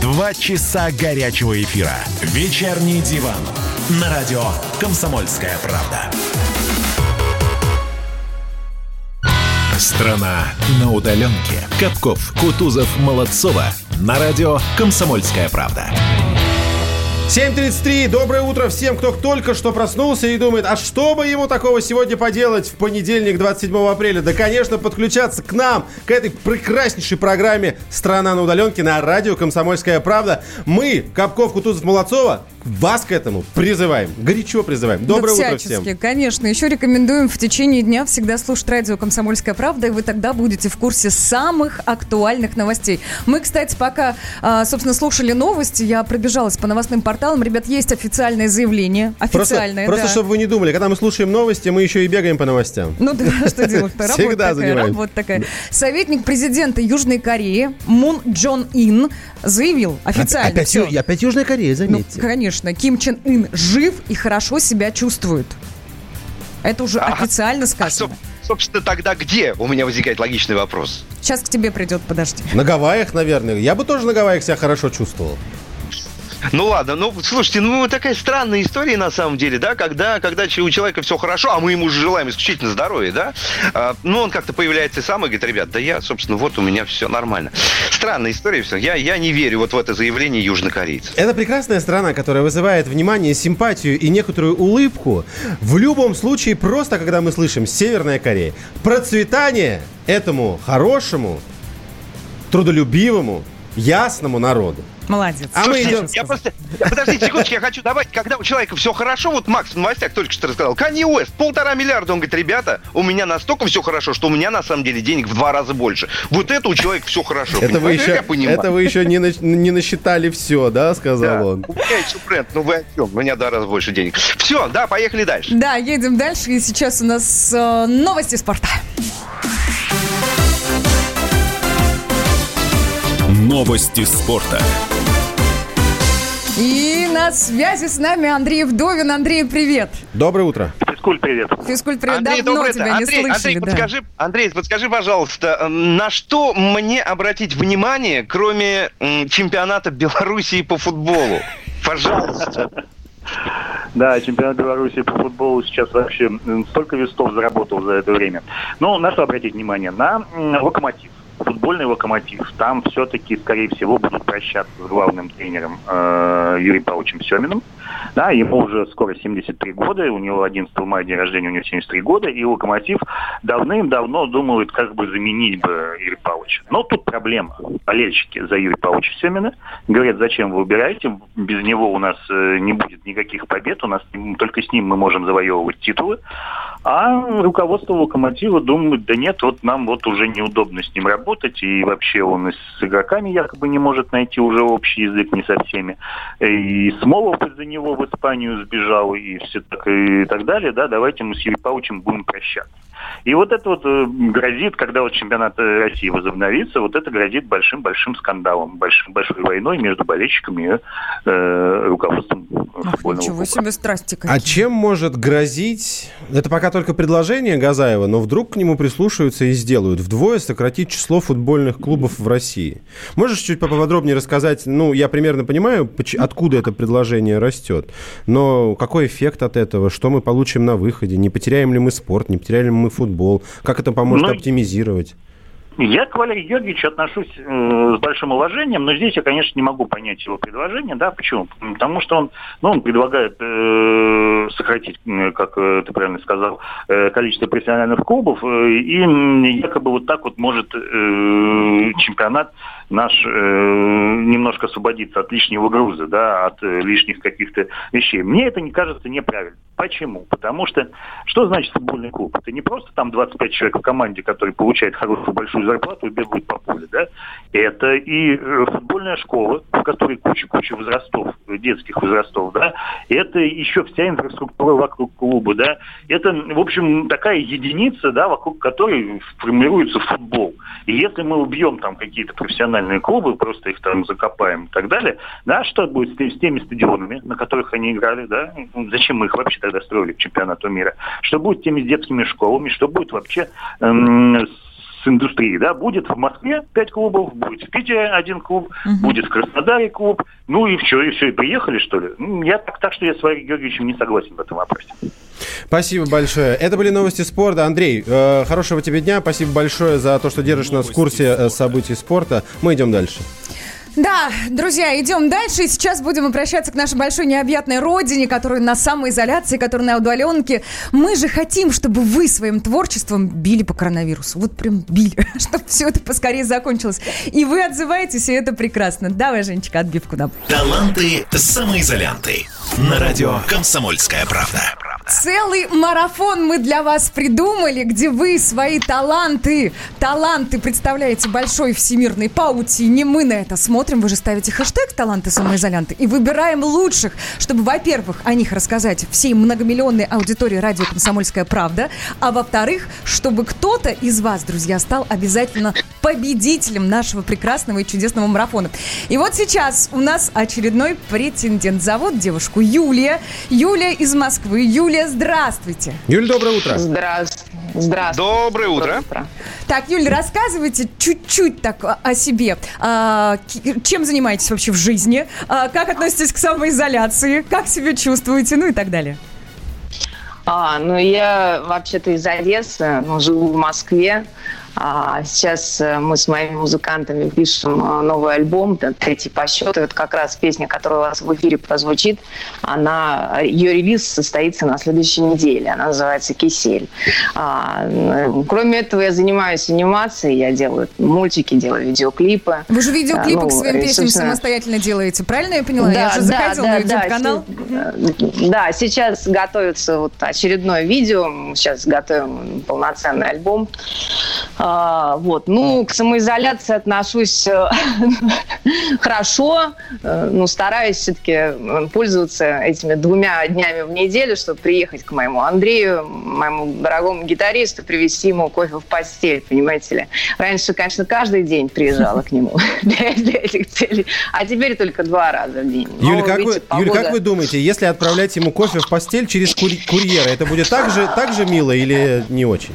Два часа горячего эфира. Вечерний диван. На радио «Комсомольская правда». Страна на удаленке. Капков, Кутузов, Молодцова. На радио «Комсомольская правда». 7.33. Доброе утро всем, кто только что проснулся и думает, а что бы ему такого сегодня поделать в понедельник, 27 апреля? Да, конечно, подключаться к нам, к этой прекраснейшей программе «Страна на удаленке» на радио «Комсомольская правда». Мы, Капков, Кутузов, Молодцова, вас к этому призываем. Горячо призываем. Доброе да утро всем. конечно. Еще рекомендуем в течение дня всегда слушать радио «Комсомольская правда», и вы тогда будете в курсе самых актуальных новостей. Мы, кстати, пока, а, собственно, слушали новости, я пробежалась по новостным порталам. Ребят, есть официальное заявление. Просто, Официальное, просто да. чтобы вы не думали, когда мы слушаем новости, мы еще и бегаем по новостям. Ну да, что? Работа Всегда занимаемся. работа такая. Советник президента Южной Кореи Мун Джон Ин заявил официально. Опять Южная Корея, Ну, заметьте. конечно, Ким Чен Ын жив и хорошо себя чувствует. Это уже А- официально А сказано. что, собственно, тогда где? У меня возникает логичный вопрос. Сейчас к тебе придет, подожди. На Гавайях, наверное. Я бы тоже на Гавайях себя хорошо чувствовал. Ну ладно, ну слушайте, ну такая странная история на самом деле, да, когда, когда у человека все хорошо, а мы ему же желаем исключительно здоровья, да, а, ну он как-то появляется сам и говорит, ребят, да я, собственно, вот у меня все нормально. Странная история все. Я, я не верю вот в это заявление южнокорейцев. Это прекрасная страна, которая вызывает внимание, симпатию и некоторую улыбку. В любом случае, просто когда мы слышим Северная Корея, процветание этому хорошему, трудолюбивому, ясному народу. Молодец. А мы идем... Я просто... Подождите секундочку, я хочу добавить, когда у человека все хорошо, вот Макс в новостях только что рассказал, Канье Уэст, полтора миллиарда, он говорит, ребята, у меня настолько все хорошо, что у меня на самом деле денег в два раза больше. Вот это у человека все хорошо. Это вы еще, это вы еще не, на, не насчитали все, да, сказал да. он. У меня еще бренд, ну вы о чем? У меня два раза больше денег. Все, да, поехали дальше. Да, едем дальше, и сейчас у нас э, новости спорта. Новости спорта. И на связи с нами Андрей Вдовин. Андрей, привет. Доброе утро. Физкульт, привет. Физкульт, привет. Андрей, Давно доброе тебя утро. не Андрей, слышали. Андрей, да. подскажи, Андрей, подскажи, пожалуйста, на что мне обратить внимание, кроме чемпионата Белоруссии по футболу? Пожалуйста. Да, чемпионат Беларуси по футболу сейчас вообще столько вестов заработал за это время. Но на что обратить внимание? На локомотив. Футбольный локомотив. Там все-таки, скорее всего, будут прощаться с главным тренером э, Юрием Павловичем Семиным. Да, ему уже скоро 73 года, у него 11 мая день рождения, у него 73 года, и Локомотив давным-давно думает, как бы заменить бы Юрия Павловича. Но тут проблема. Болельщики за Юрия Павловича Семина говорят, зачем вы убираете, без него у нас э, не будет никаких побед, у нас только с ним мы можем завоевывать титулы. А руководство Локомотива думает, да нет, вот нам вот уже неудобно с ним работать, и вообще он и с игроками якобы не может найти уже общий язык не со всеми. И Смолов из-за него в Испанию сбежал, и все так, и так далее, да, давайте мы с Юрием Павловичем будем прощаться. И вот это вот э, грозит, когда вот чемпионат э, России возобновится, вот это грозит большим-большим скандалом, большим, большой войной между болельщиками и э, руководством Ах, футбольного ничего клуба. себе страсти какие. А чем может грозить... Это пока только предложение Газаева, но вдруг к нему прислушаются и сделают. Вдвое сократить число футбольных клубов в России. Можешь чуть поподробнее рассказать? Ну, я примерно понимаю, откуда это предложение растет. Но какой эффект от этого? Что мы получим на выходе? Не потеряем ли мы спорт? Не потеряем ли мы футбол? Как это поможет Ну, оптимизировать? Я к Валерию Георгиевичу отношусь э, с большим уважением, но здесь я, конечно, не могу понять его предложение, да, почему? Потому что он, ну, он предлагает э, сократить, э, как э, ты правильно сказал, э, количество профессиональных клубов, э, и якобы вот так вот может э, чемпионат наш э, немножко освободиться от лишнего груза, да, от э, лишних каких-то вещей. Мне это не кажется неправильно. Почему? Потому что что значит футбольный клуб? Это не просто там 25 человек в команде, которые получают хорошую большую зарплату и бегают по полю, да? Это и э, футбольная школа, в которой куча-куча возрастов, э, детских возрастов, да? Это еще вся инфраструктура вокруг клуба, да? Это, в общем, такая единица, да, вокруг которой формируется футбол. И если мы убьем там какие-то профессиональные клубы, просто их там закопаем и так далее, да, что будет с, с теми стадионами, на которых они играли, да? Зачем мы их вообще тогда строили к чемпионату мира? Что будет с теми детскими школами? Что будет вообще эм, с индустрией, да, будет в Москве пять клубов, будет в Питере один клуб, будет в Краснодаре клуб, ну и все, и все, и приехали, что ли? Я так, так что я с Валерием Георгиевичем не согласен в этом вопросе. Спасибо большое. Это были новости спорта. Андрей, э, хорошего тебе дня. Спасибо большое за то, что держишь нас в курсе э, событий спорта. Мы идем дальше. Да, друзья, идем дальше. И сейчас будем обращаться к нашей большой необъятной родине, которая на самоизоляции, которая на удаленке. Мы же хотим, чтобы вы своим творчеством били по коронавирусу. Вот прям били, чтобы все это поскорее закончилось. И вы отзываетесь, и это прекрасно. Давай, Женечка, отбивку нам. Таланты самоизолянты. На радио «Комсомольская правда». Целый марафон мы для вас придумали, где вы свои таланты, таланты представляете большой всемирной паутине. Мы на это смотрим. Вы же ставите хэштег «Таланты самоизолянты» и выбираем лучших, чтобы, во-первых, о них рассказать всей многомиллионной аудитории радио «Комсомольская правда», а во-вторых, чтобы кто-то из вас, друзья, стал обязательно победителем нашего прекрасного и чудесного марафона. И вот сейчас у нас очередной претендент. Зовут девушку Юлия. Юлия из Москвы. Юлия, здравствуйте. Юль, доброе утро. Здравствуйте. Здравствуйте. Доброе утро. Так, Юль, рассказывайте чуть-чуть так о- о себе. Чем занимаетесь вообще в жизни? А, как относитесь к самоизоляции? Как себя чувствуете? Ну и так далее. А, ну я вообще-то из Одессы, но живу в Москве. А, сейчас э, мы с моими музыкантами пишем э, новый альбом, третий по счету. Это как раз песня, которая у вас в эфире прозвучит. Она, ее релиз состоится на следующей неделе. Она называется «Кисель». А, э, кроме этого, я занимаюсь анимацией. Я делаю мультики, делаю видеоклипы. Вы же видеоклипы А, ну, к своим песням собственно, самостоятельно делаете, правильно я поняла? я же заходила на YouTube-канал. си- Да, сейчас готовится вот очередное видео. Сейчас готовим полноценный альбом. А, вот. Ну, к самоизоляции отношусь э, хорошо. Э, Ну, стараюсь все-таки пользоваться этими двумя днями в неделю, чтобы приехать к моему Андрею, моему дорогому гитаристу, привезти ему кофе в постель, понимаете ли. Раньше, конечно, каждый день приезжала к нему для, для этих целей, а теперь только два раза в день. Но, Юля, как вы, видите, Юля, как погода- вы думаете, если отправлять ему кофе в постель через курьера, это будет так же, так же мило или не очень?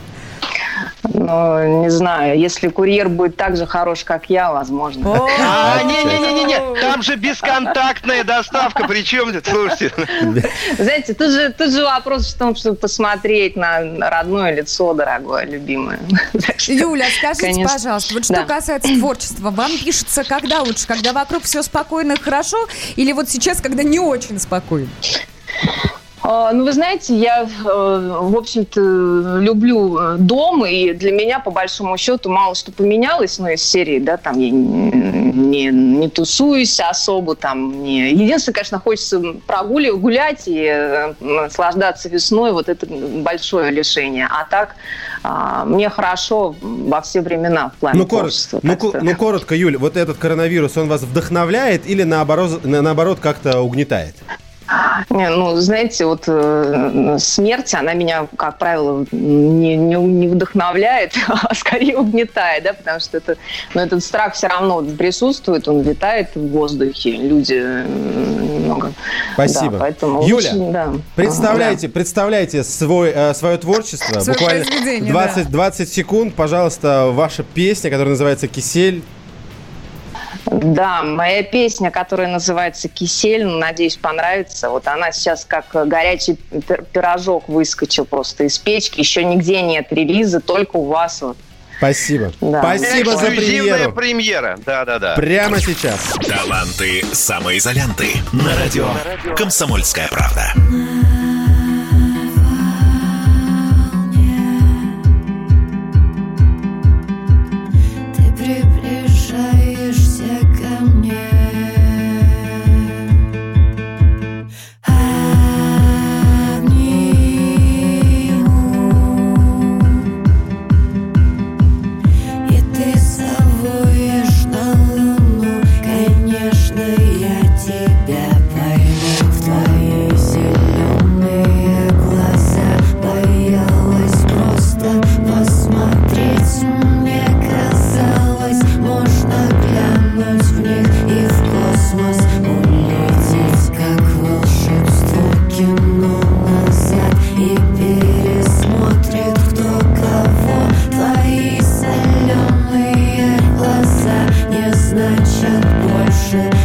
Ну, не знаю, если курьер будет так же хорош, как я, возможно. А, не-не-не-не-не, там же бесконтактная доставка, причем, слушайте, Знаете, тут же, тут же вопрос в том, чтобы посмотреть на родное лицо, дорогое, любимое. Юля, скажите, конечно. пожалуйста, вот что Да. касается творчества, вам пишется когда лучше? Когда вокруг все спокойно и хорошо? Или вот сейчас, когда не очень спокойно? А, Ну, вы знаете, я, э, в общем-то, люблю э, дом, и для меня, по большому счету, мало что поменялось, ну, из серии, да, там я не, не тусуюсь особо, там, не... Единственное, конечно, хочется прогуливать, гулять и э, наслаждаться весной, вот это большое лишение. А так, а, мне хорошо во все времена в плане Ну, коротко, творчества. ну, так ко- что- ну, коротко, Юль, вот этот коронавирус, он вас вдохновляет или наоборот, на- наоборот как-то угнетает? Не, ну, знаете, вот э, смерть, она меня, как правило, не, не, не вдохновляет, а скорее угнетает, да, потому что это, ну, этот страх все равно присутствует, он витает в воздухе, люди немного... Спасибо. Да, поэтому Юля, лучше, да. Представляете, представляете свой, э, свое творчество. Свое Буквально произведение, 20, 20 секунд, пожалуйста, ваша песня, которая называется «Кисель». Да, моя песня, которая называется «Кисель», ну, надеюсь, понравится. Вот она сейчас как горячий пир- пирожок выскочил просто из печки. Еще нигде нет релиза, только у вас вот. Спасибо. Да. Спасибо за премьеру. премьера. Да-да-да. Прямо сейчас. Таланты самоизолянты на радио «Комсомольская правда». Значат больше ничего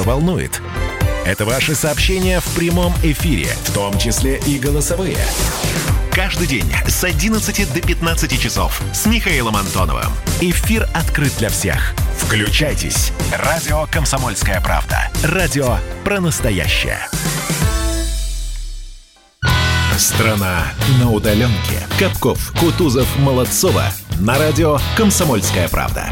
что волнует. Это ваши сообщения в прямом эфире, в том числе и голосовые. Каждый день с 11 до 15 часов с Михаилом Антоновым. Эфир открыт для всех. Включайтесь. Радио «Комсомольская правда». Радио про настоящее. Страна на удаленке. Капков, Кутузов, Молодцова. На радио «Комсомольская правда».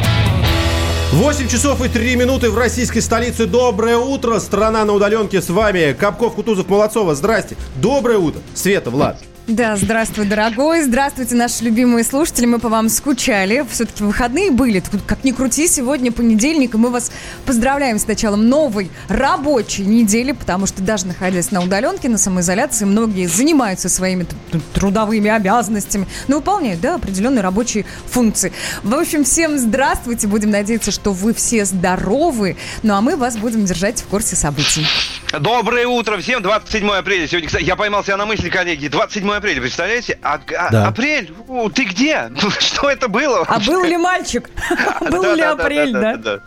8 часов и 3 минуты в российской столице. Доброе утро, страна на удаленке с вами. Капков, Кутузов, Молодцова. Здрасте. Доброе утро. Света, Влад. Да, здравствуй, дорогой. Здравствуйте, наши любимые слушатели. Мы по вам скучали. Все-таки выходные были. Как ни крути, сегодня понедельник, и мы вас поздравляем с началом новой рабочей недели, потому что даже находясь на удаленке, на самоизоляции, многие занимаются своими трудовыми обязанностями, но выполняют, да, определенные рабочие функции. В общем, всем здравствуйте. Будем надеяться, что вы все здоровы. Ну, а мы вас будем держать в курсе событий. Доброе утро всем, 27 апреля. Сегодня, кстати, я поймал себя на мысли, коллеги. 27 апреля, представляете? А, а- Да. Апрель? У, ты где? Что это было? А был ли мальчик? Был ли апрель, да?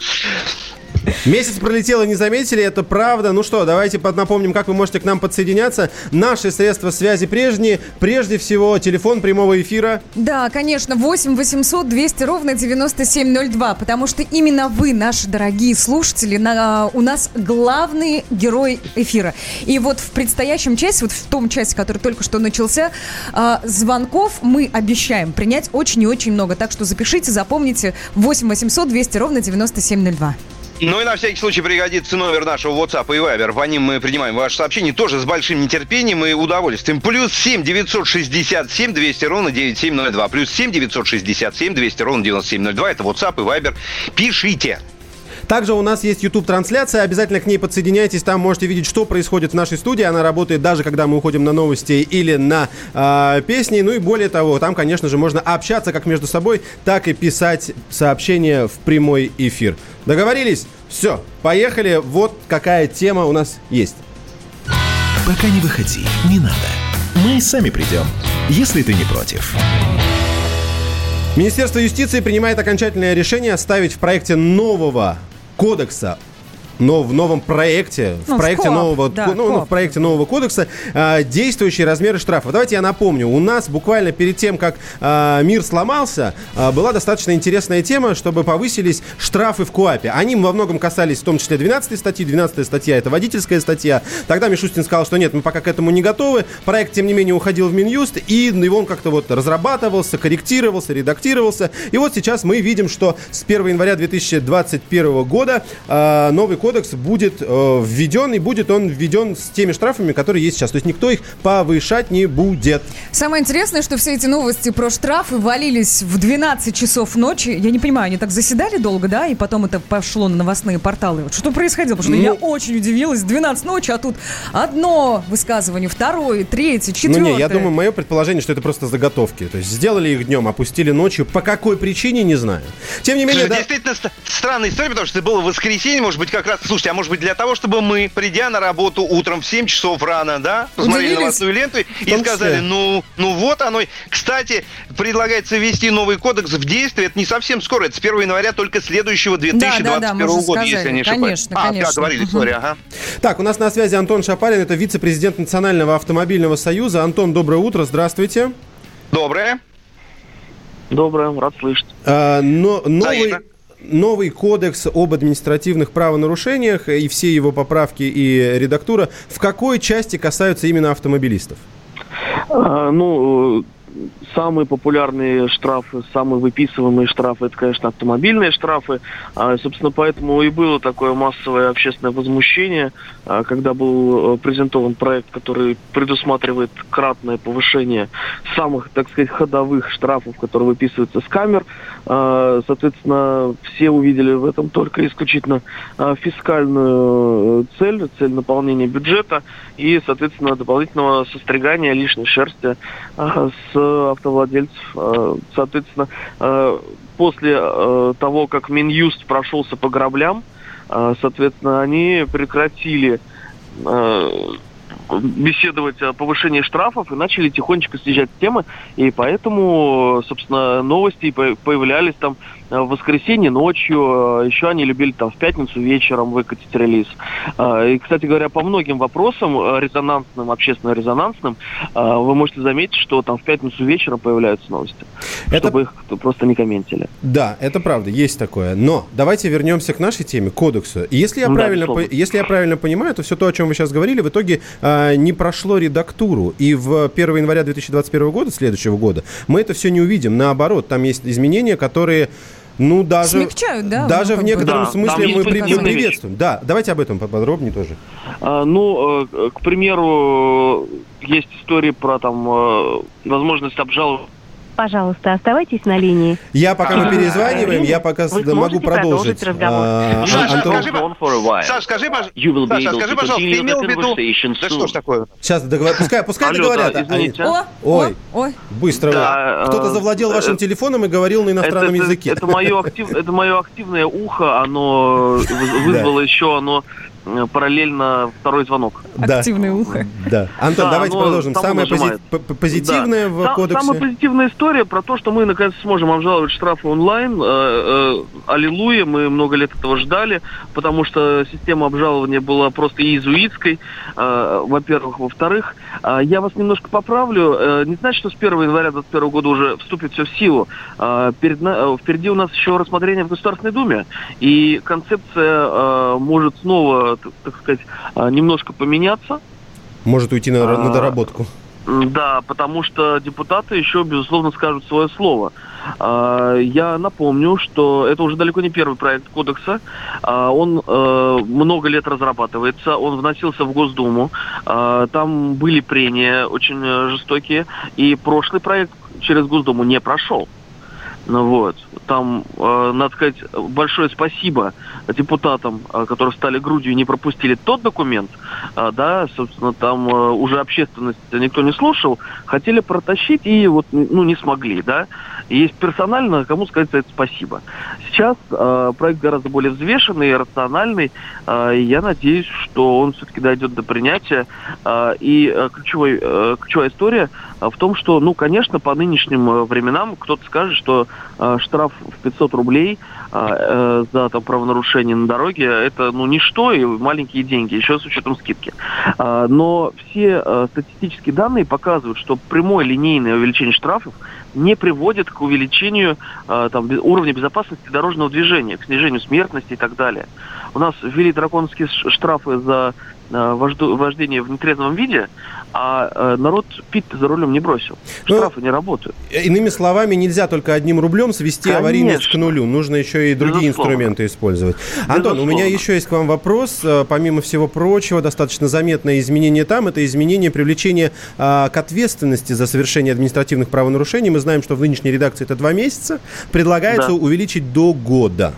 Месяц пролетел и не заметили, это правда. Ну что, давайте напомним, как вы можете к нам подсоединяться. Наши средства связи прежние. Прежде всего, телефон прямого эфира. Да, конечно, 8 800 200 ровно 9702, потому что именно вы, наши дорогие слушатели, на- у нас главные герои эфира. И вот в предстоящем часе, вот в том часе, который только что начался, а, звонков мы обещаем принять очень и очень много. Так что запишите, запомните 8 800 200 ровно 9702. Ну и на всякий случай пригодится номер нашего WhatsApp и Viber. По ним мы принимаем ваши сообщения тоже с большим нетерпением и удовольствием. Плюс 7 967 200 ровно 9702. Плюс 7 967 200 ровно 9702. Это WhatsApp и Viber. Пишите. Также у нас есть YouTube-трансляция, обязательно к ней подсоединяйтесь, там можете видеть, что происходит в нашей студии. Она работает даже когда мы уходим на новости или на э, песни. Ну и более того, там, конечно же, можно общаться как между собой, так и писать сообщения в прямой эфир. Договорились? Все, поехали. Вот какая тема у нас есть. Пока не выходи, не надо. Мы сами придем, если ты не против. Министерство юстиции принимает окончательное решение оставить в проекте нового кодекса но в новом проекте, Ну, в проекте КОАП, нового, да, ну, ну, КОАП. в проекте нового кодекса а, действующие размеры штрафов. Давайте я напомню, у нас буквально перед тем, как а, мир сломался, а, была достаточно интересная тема, чтобы повысились штрафы в КОАПе. Они во многом касались в том числе 12 статьи. 12 статья это водительская статья. Тогда Мишустин сказал, что нет, мы пока к этому не готовы. Проект, тем не менее, уходил в Минюст, и его он как-то вот разрабатывался, корректировался, редактировался. И вот сейчас мы видим, что с 1 января 2021 года а, новый кодекс будет э, введен, и будет он введен с теми штрафами, которые есть сейчас. То есть никто их повышать не будет. Самое интересное, что все эти новости про штрафы валились в 12 часов ночи. Я не понимаю, они так заседали долго, да, и потом это пошло на новостные порталы. Вот что происходило? Потому что Ну- я очень удивилась. 12 ночи, а тут одно высказывание, второе, третье, Ну четвертое. не, я думаю, мое предположение, что это просто заготовки. То есть сделали их днем, опустили ночью. По какой причине, не знаю. Тем не менее, Слушай, да, Действительно ст- странная история, потому что это было воскресенье, может быть, как раз, слушайте, а может быть для того, чтобы мы, придя на работу утром в 7 часов рано, да, посмотрели Удивились. новостную ленту и сказали, ну, ну вот оно. Кстати, предлагается ввести новый кодекс в действие, это не совсем скоро, это с 1 января только следующего 2021 да, мы уже года, если сказали. я не ошибаюсь. Конечно, а, конечно. да, говорили, сори, ага. Так, у нас на связи Антон Шапарин, это вице-президент Национального автомобильного союза. Антон, доброе утро, здравствуйте. Доброе. Доброе, рад слышать. А, но, новый. Новый кодекс об административных правонарушениях и все его поправки и редактура в какой части касаются именно автомобилистов? А, ну, самые популярные штрафы, самые выписываемые штрафы, это, конечно, автомобильные штрафы. А, собственно, поэтому и было такое массовое общественное возмущение, а, когда был э, презентован проект, который предусматривает кратное повышение самых, так сказать, ходовых штрафов, которые выписываются с камер. А, соответственно, все увидели в этом только исключительно а, фискальную э, цель, цель наполнения бюджета и, соответственно, дополнительного состригания лишней шерсти с автовладельцев. А, Соответственно, а, после э, того, как Минюст прошелся по граблям, соответственно, они прекратили э, беседовать о повышении штрафов и начали тихонечко съезжать с темы. И поэтому, собственно, новости по- появлялись там э, в воскресенье ночью, э, еще они любили там в пятницу вечером выкатить релиз. Э, И, кстати говоря, по многим вопросам э, резонансным, общественно-резонансным, э, вы можете заметить, что там в пятницу вечером появляются новости, Это- чтобы их просто не комментили. Да, это правда, есть такое. Но давайте вернемся к нашей теме, кодексу. Если я, Да, правильно, по- если я правильно понимаю, то все то, о чем вы сейчас говорили, в итоге не прошло редактуру. И в 1 января 2021 года, следующего года, мы это все не увидим. Наоборот, там есть изменения, которые... Ну, даже, Смягчают, да, даже в некотором Да, смысле мы, при- мы приветствуем. Да, давайте об этом поподробнее тоже. А, Ну, э, к примеру, есть истории про там э, возможность обжаловать Пожалуйста, оставайтесь на линии. Я пока мы А, перезваниваем, я пока Вы могу продолжить. разговор? А, Саша, Антон, скажи, Саш, скажи, пож- Саша, скажи, пожалуйста, ты имел в виду... Да что ж такое? сейчас договор... пускай, пускай договорят. а-. О, Ой. ой. Быстро. Да, Кто-то э, завладел э, вашим телефоном и говорил на иностранном языке. Это, мое актив, это мое активное ухо, оно вы- вызвало еще оно параллельно второй звонок. Да. Активное ухо. Да. Антон, Да, давайте продолжим. само Самое пози- позитивное в Сам- кодексе. Самая позитивная история про то, что мы наконец сможем обжаловать штрафы онлайн. Э, э, аллилуйя, мы много лет этого ждали, потому что система обжалования была просто иезуитской, э, во-первых. Во-вторых, э, я вас немножко поправлю. Э, не значит, что с 1 января 2021 года уже вступит все в силу. Э, перед на- э, впереди у нас еще рассмотрение в Государственной Думе, и концепция э, может снова, так, так сказать, э, немножко поменяться. Может уйти на, на А, доработку. М, Да, потому что депутаты еще, безусловно, скажут свое слово. А, Я напомню, что это уже далеко не первый проект кодекса. А, Он э, много лет разрабатывается, он вносился в Госдуму. Там были прения очень э, жестокие, и прошлый проект через Госдуму не прошел. Ну вот, там, э, надо сказать, большое спасибо депутатам, э, которые стали грудью и не пропустили тот документ, а, да, собственно, там э, уже общественность никто не слушал, хотели протащить и вот, ну, не смогли, да. Есть персонально, кому сказать за это спасибо. Сейчас э, проект гораздо более взвешенный и рациональный, э, и я надеюсь, что он все-таки дойдет до принятия. Э, и э, ключевой, э, ключевая история э, в том, что, ну, конечно, по нынешним э, временам кто-то скажет, что э, штраф в 500 рублей э, э, за там, правонарушение на дороге это ну ничто и маленькие деньги, еще с учетом скидки. Но все э, статистические данные показывают, что прямое линейное увеличение штрафов не приводит к увеличению э, там, уровня безопасности дорожного движения, к снижению смертности и так далее. У нас ввели драконовские штрафы за э, вожду- вождение в нетрезвом виде, а э, народ пить за рулем не бросил. Ну, Штрафы не работают. Иными словами, нельзя только одним рублем свести Конечно. аварийность к нулю. Нужно еще и другие Безусловно. инструменты использовать. Антон, у меня Безусловно. еще есть к вам вопрос. Э, Помимо всего прочего, достаточно заметное изменение там. Это изменение привлечения а, к ответственности за совершение административных правонарушений. Мы знаем, что в нынешней редакции это два месяца. Предлагается Да. увеличить до года.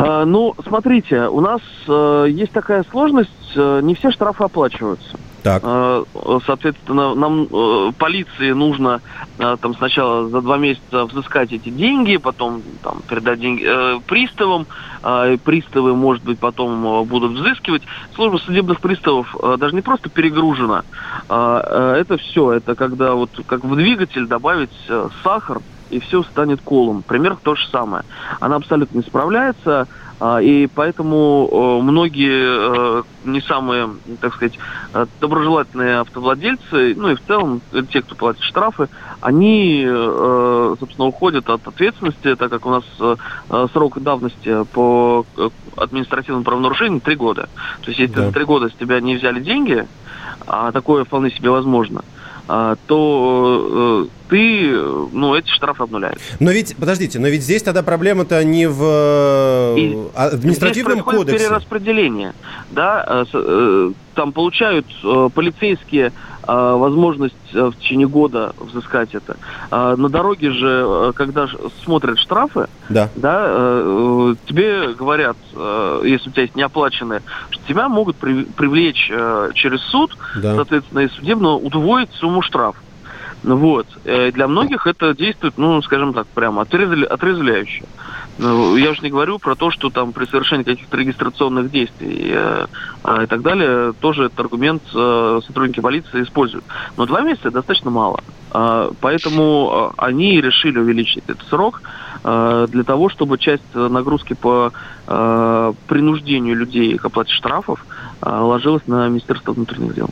А, Ну, смотрите, у нас э, есть такая сложность, э, не все штрафы оплачиваются. Так. Э, Соответственно, нам э, полиции нужно э, там сначала за два месяца взыскать эти деньги, потом там передать деньги э, приставам, э, приставы, может быть, потом будут взыскивать. Служба судебных приставов э, даже не просто перегружена, а, э, это все, это когда вот как в двигатель добавить сахар, и все станет колом. Примерно то же самое. Она абсолютно не справляется, и поэтому э, многие э, не самые, так сказать, э, доброжелательные автовладельцы, ну и в целом те, кто платит штрафы, они, собственно, уходят от ответственности, так как у нас срок давности по административным правонарушениям три года. То есть если Да. за три года с тебя не взяли деньги, а такое вполне себе возможно, а, то э, ты, э, ну, эти штрафы обнуляешь. Но ведь, подождите, но ведь здесь тогда проблема-то не в э, И административном Здесь кодексе. перераспределение. Да, э, э, там получают э, полицейские э, возможность э, в течение года взыскать это. А на дороге же, э, когда смотрят штрафы, Да. да, э, тебе говорят, если у тебя есть неоплаченные, что тебя могут при- привлечь через суд, Да. соответственно, и судебно удвоить сумму штрафа. Вот. Для многих это действует, ну, скажем так, прямо отрезвля- отрезвляюще. Ну, Я уже не говорю про то, что там при совершении каких-то регистрационных действий э, а, и так далее, тоже этот аргумент э, сотрудники полиции используют. Но два месяца достаточно мало. А, Поэтому э, они решили увеличить этот срок э, для того, чтобы часть э, нагрузки по э, принуждению людей к оплате штрафов э, ложилась на Министерство внутренних дел.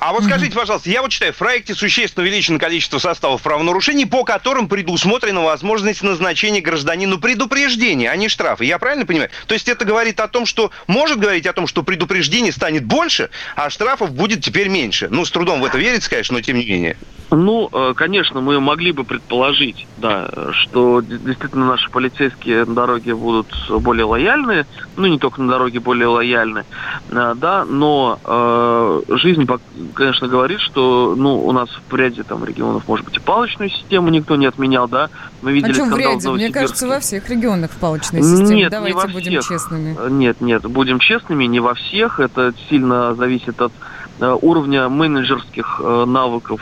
А вот скажите, пожалуйста, я вот читаю, в проекте существенно увеличено количество составов правонарушений, по которым предусмотрена возможность назначения гражданину предупреждения, а не штрафа. Я правильно понимаю? То есть это говорит о том, что может говорить о том, что предупреждений станет больше, а штрафов будет теперь меньше. Ну, с трудом в это верится, конечно, но тем не менее. Ну, э, конечно, мы могли бы предположить, да, что действительно наши полицейские на дороге будут более лояльны, ну, не только на дороге более лояльны, э, да, но э, жизнь, конечно, говорит, что, ну, у нас в ряде там регионов, может быть, и палочную систему никто не отменял, да, мы видели А что в ряде? Мне кажется, во всех регионах в палочной системе. Нет, Давайте не во будем всех. честными. Э, Нет, нет, будем честными, не во всех. Это сильно зависит от э, уровня менеджерских э, навыков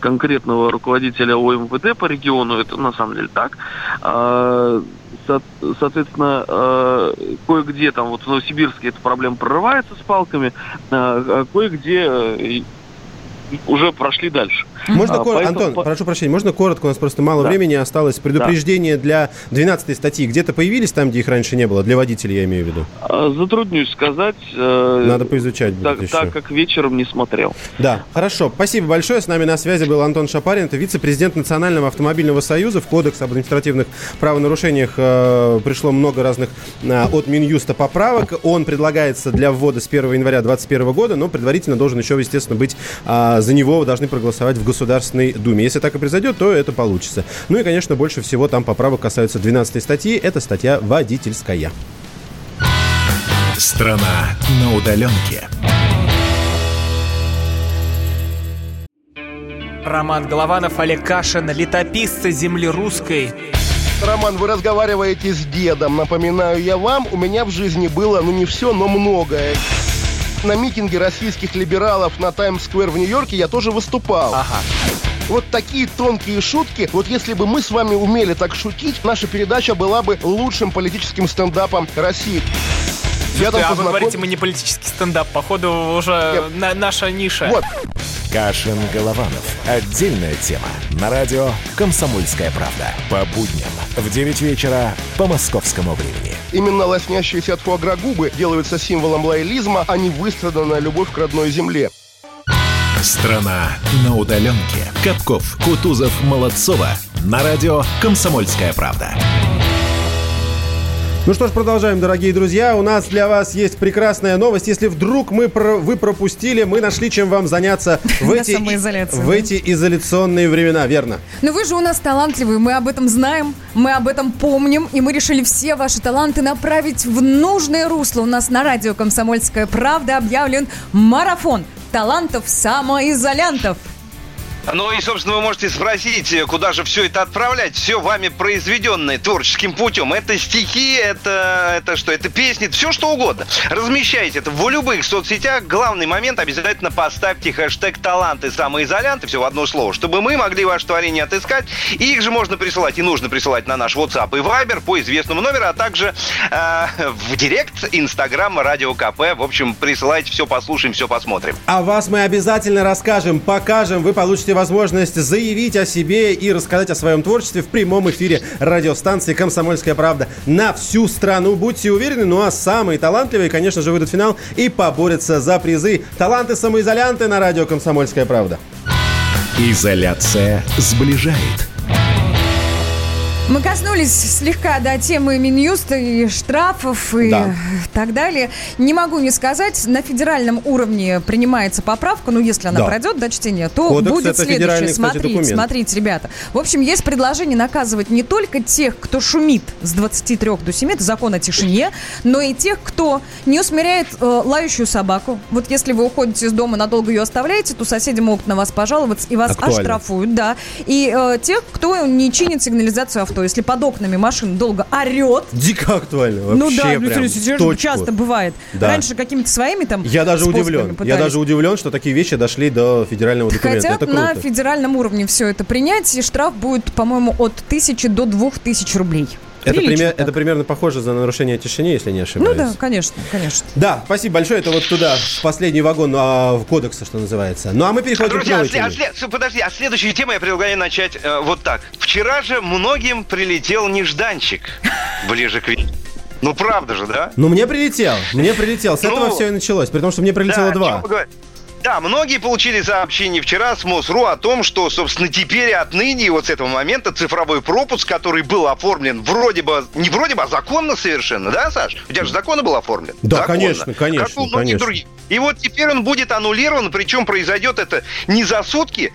конкретного руководителя ОМВД по региону. Это на самом деле так. Со- Соответственно, э, кое-где там, вот в Новосибирске эта проблема прорывается с палками, а кое-где э, уже прошли дальше. Можно, А, кор- поэтому- Антон, прошу прощения, можно коротко, у нас просто мало Да. времени осталось. Предупреждения для 12 статьи где-то появились там, где их раньше не было? Для водителей, я имею в виду. А, Затруднюсь сказать. э, Надо поизучать будет так, еще. так как вечером не смотрел. Да, хорошо. Спасибо большое. С нами на связи был Антон Шапарин. Это вице-президент Национального автомобильного союза. В Кодекс об административных правонарушениях э, пришло много разных э, от Минюста поправок. Он предлагается для ввода с 1 января 2021 года, но предварительно должен еще, естественно, быть а, за него должны проголосовать в Государственной Думе. Если так и произойдет, то это получится. Ну и, конечно, больше всего там поправок касаются 12 статьи. Это статья водительская. Страна на удаленке. Роман Голованов, Олег Кашин, летописцы земли русской. Роман, вы разговариваете с дедом. Напоминаю я вам, у меня в жизни было, ну не все, но многое. На митинге российских либералов на Таймс-сквер в Нью-Йорке я тоже выступал. Вот такие тонкие шутки, вот если бы мы с вами умели так шутить, наша передача была бы лучшим политическим стендапом России. Я там а вы говорите, мы не политический стендап. Походу, уже на- наша ниша. Вот. Кашин Голованов. Отдельная тема. На радио «Комсомольская правда». По будням в 9 вечера по московскому времени. Именно лоснящиеся от фуагра губы делаются символом лоялизма, а не выстраданная любовь к родной земле. Страна на удаленке. Капков, Кутузов, Молодцова. На радио «Комсомольская правда». Ну что ж, продолжаем, дорогие друзья. У нас для вас есть прекрасная новость. Если вдруг мы про- вы пропустили, мы нашли чем вам заняться в эти, в эти изоляционные времена, верно? Но вы же у нас талантливые, мы об этом знаем, мы об этом помним, и мы решили все ваши таланты направить в нужное русло. У нас на радио «Комсомольская правда» объявлен марафон талантов самоизолянтов. Ну и, собственно, вы можете спросить, куда же все это отправлять. Все вами произведенное творческим путем. Это стихи, это, это что, это песни, все что угодно. Размещайте это в любых соцсетях. Главный момент, обязательно поставьте хэштег «Таланты самоизолянты», все в одно слово, чтобы мы могли ваше творение отыскать. И их же можно присылать и нужно присылать на наш WhatsApp и Viber по известному номеру, а также э, в Директ, Инстаграм, Радио КП. В общем, присылайте, все послушаем, все посмотрим. А вас мы обязательно расскажем, покажем. Вы получите возможность заявить о себе и рассказать о своем творчестве в прямом эфире радиостанции «Комсомольская правда» на всю страну. Будьте уверены, ну а самые талантливые, конечно же, выйдут в финал и поборются за призы. Таланты-самоизолянты на радио «Комсомольская правда». Изоляция сближает. Мы коснулись слегка до темы Минюста и штрафов и Да. так далее. Не могу не сказать, на федеральном уровне принимается поправка, ну если она Да. пройдет до чтения, то Кодекс будет следующее. кстати, смотрите, документ. смотрите, ребята. В общем, есть предложение наказывать не только тех, кто шумит с 23 до 7, это закон о тишине, но и тех, кто не усмиряет э, лающую собаку. Вот если вы уходите из дома, надолго ее оставляете, то соседи могут на вас пожаловаться и вас Актуально. оштрафуют, да. И э, тех, кто не чинит сигнализацию авто, если под окнами машин долго орет, Дико актуально. Вообще ну да, прям ну, серьезно, точку. часто бывает. Да. Раньше какими-то своими там Я даже удивлен. Я пытались. даже удивлен, что такие вещи дошли до федерального документа. Хотят это на круто. федеральном уровне все это принять, и штраф будет, по-моему, от тысячи до двух тысяч рублей. Это, пример- так. это примерно похоже за нарушение тишине, если не Ну ошибаюсь. да, конечно, конечно. Да, спасибо большое. Это вот туда, в последний вагон а, в кодекса, что называется. Ну а мы переходим Друзья, к а новой след- а теме. след- подожди, а следующую тему я предлагаю начать э, вот так. Вчера же многим прилетел нежданчик ближе к вечеру. Ну правда же, да? Ну, мне прилетел, мне прилетел. С Ну, этого все и началось, при том, что мне прилетело Да, два. Да, многие получили сообщение вчера с МОСРУ о том, что, собственно, теперь отныне, вот с этого момента цифровой пропуск, который был оформлен вроде бы, не вроде бы, а законно совершенно, да, Саш? У тебя же законно был оформлен? Да, Законно. конечно, конечно, Как у многих конечно. других. И вот теперь он будет аннулирован, причем произойдет это не за сутки,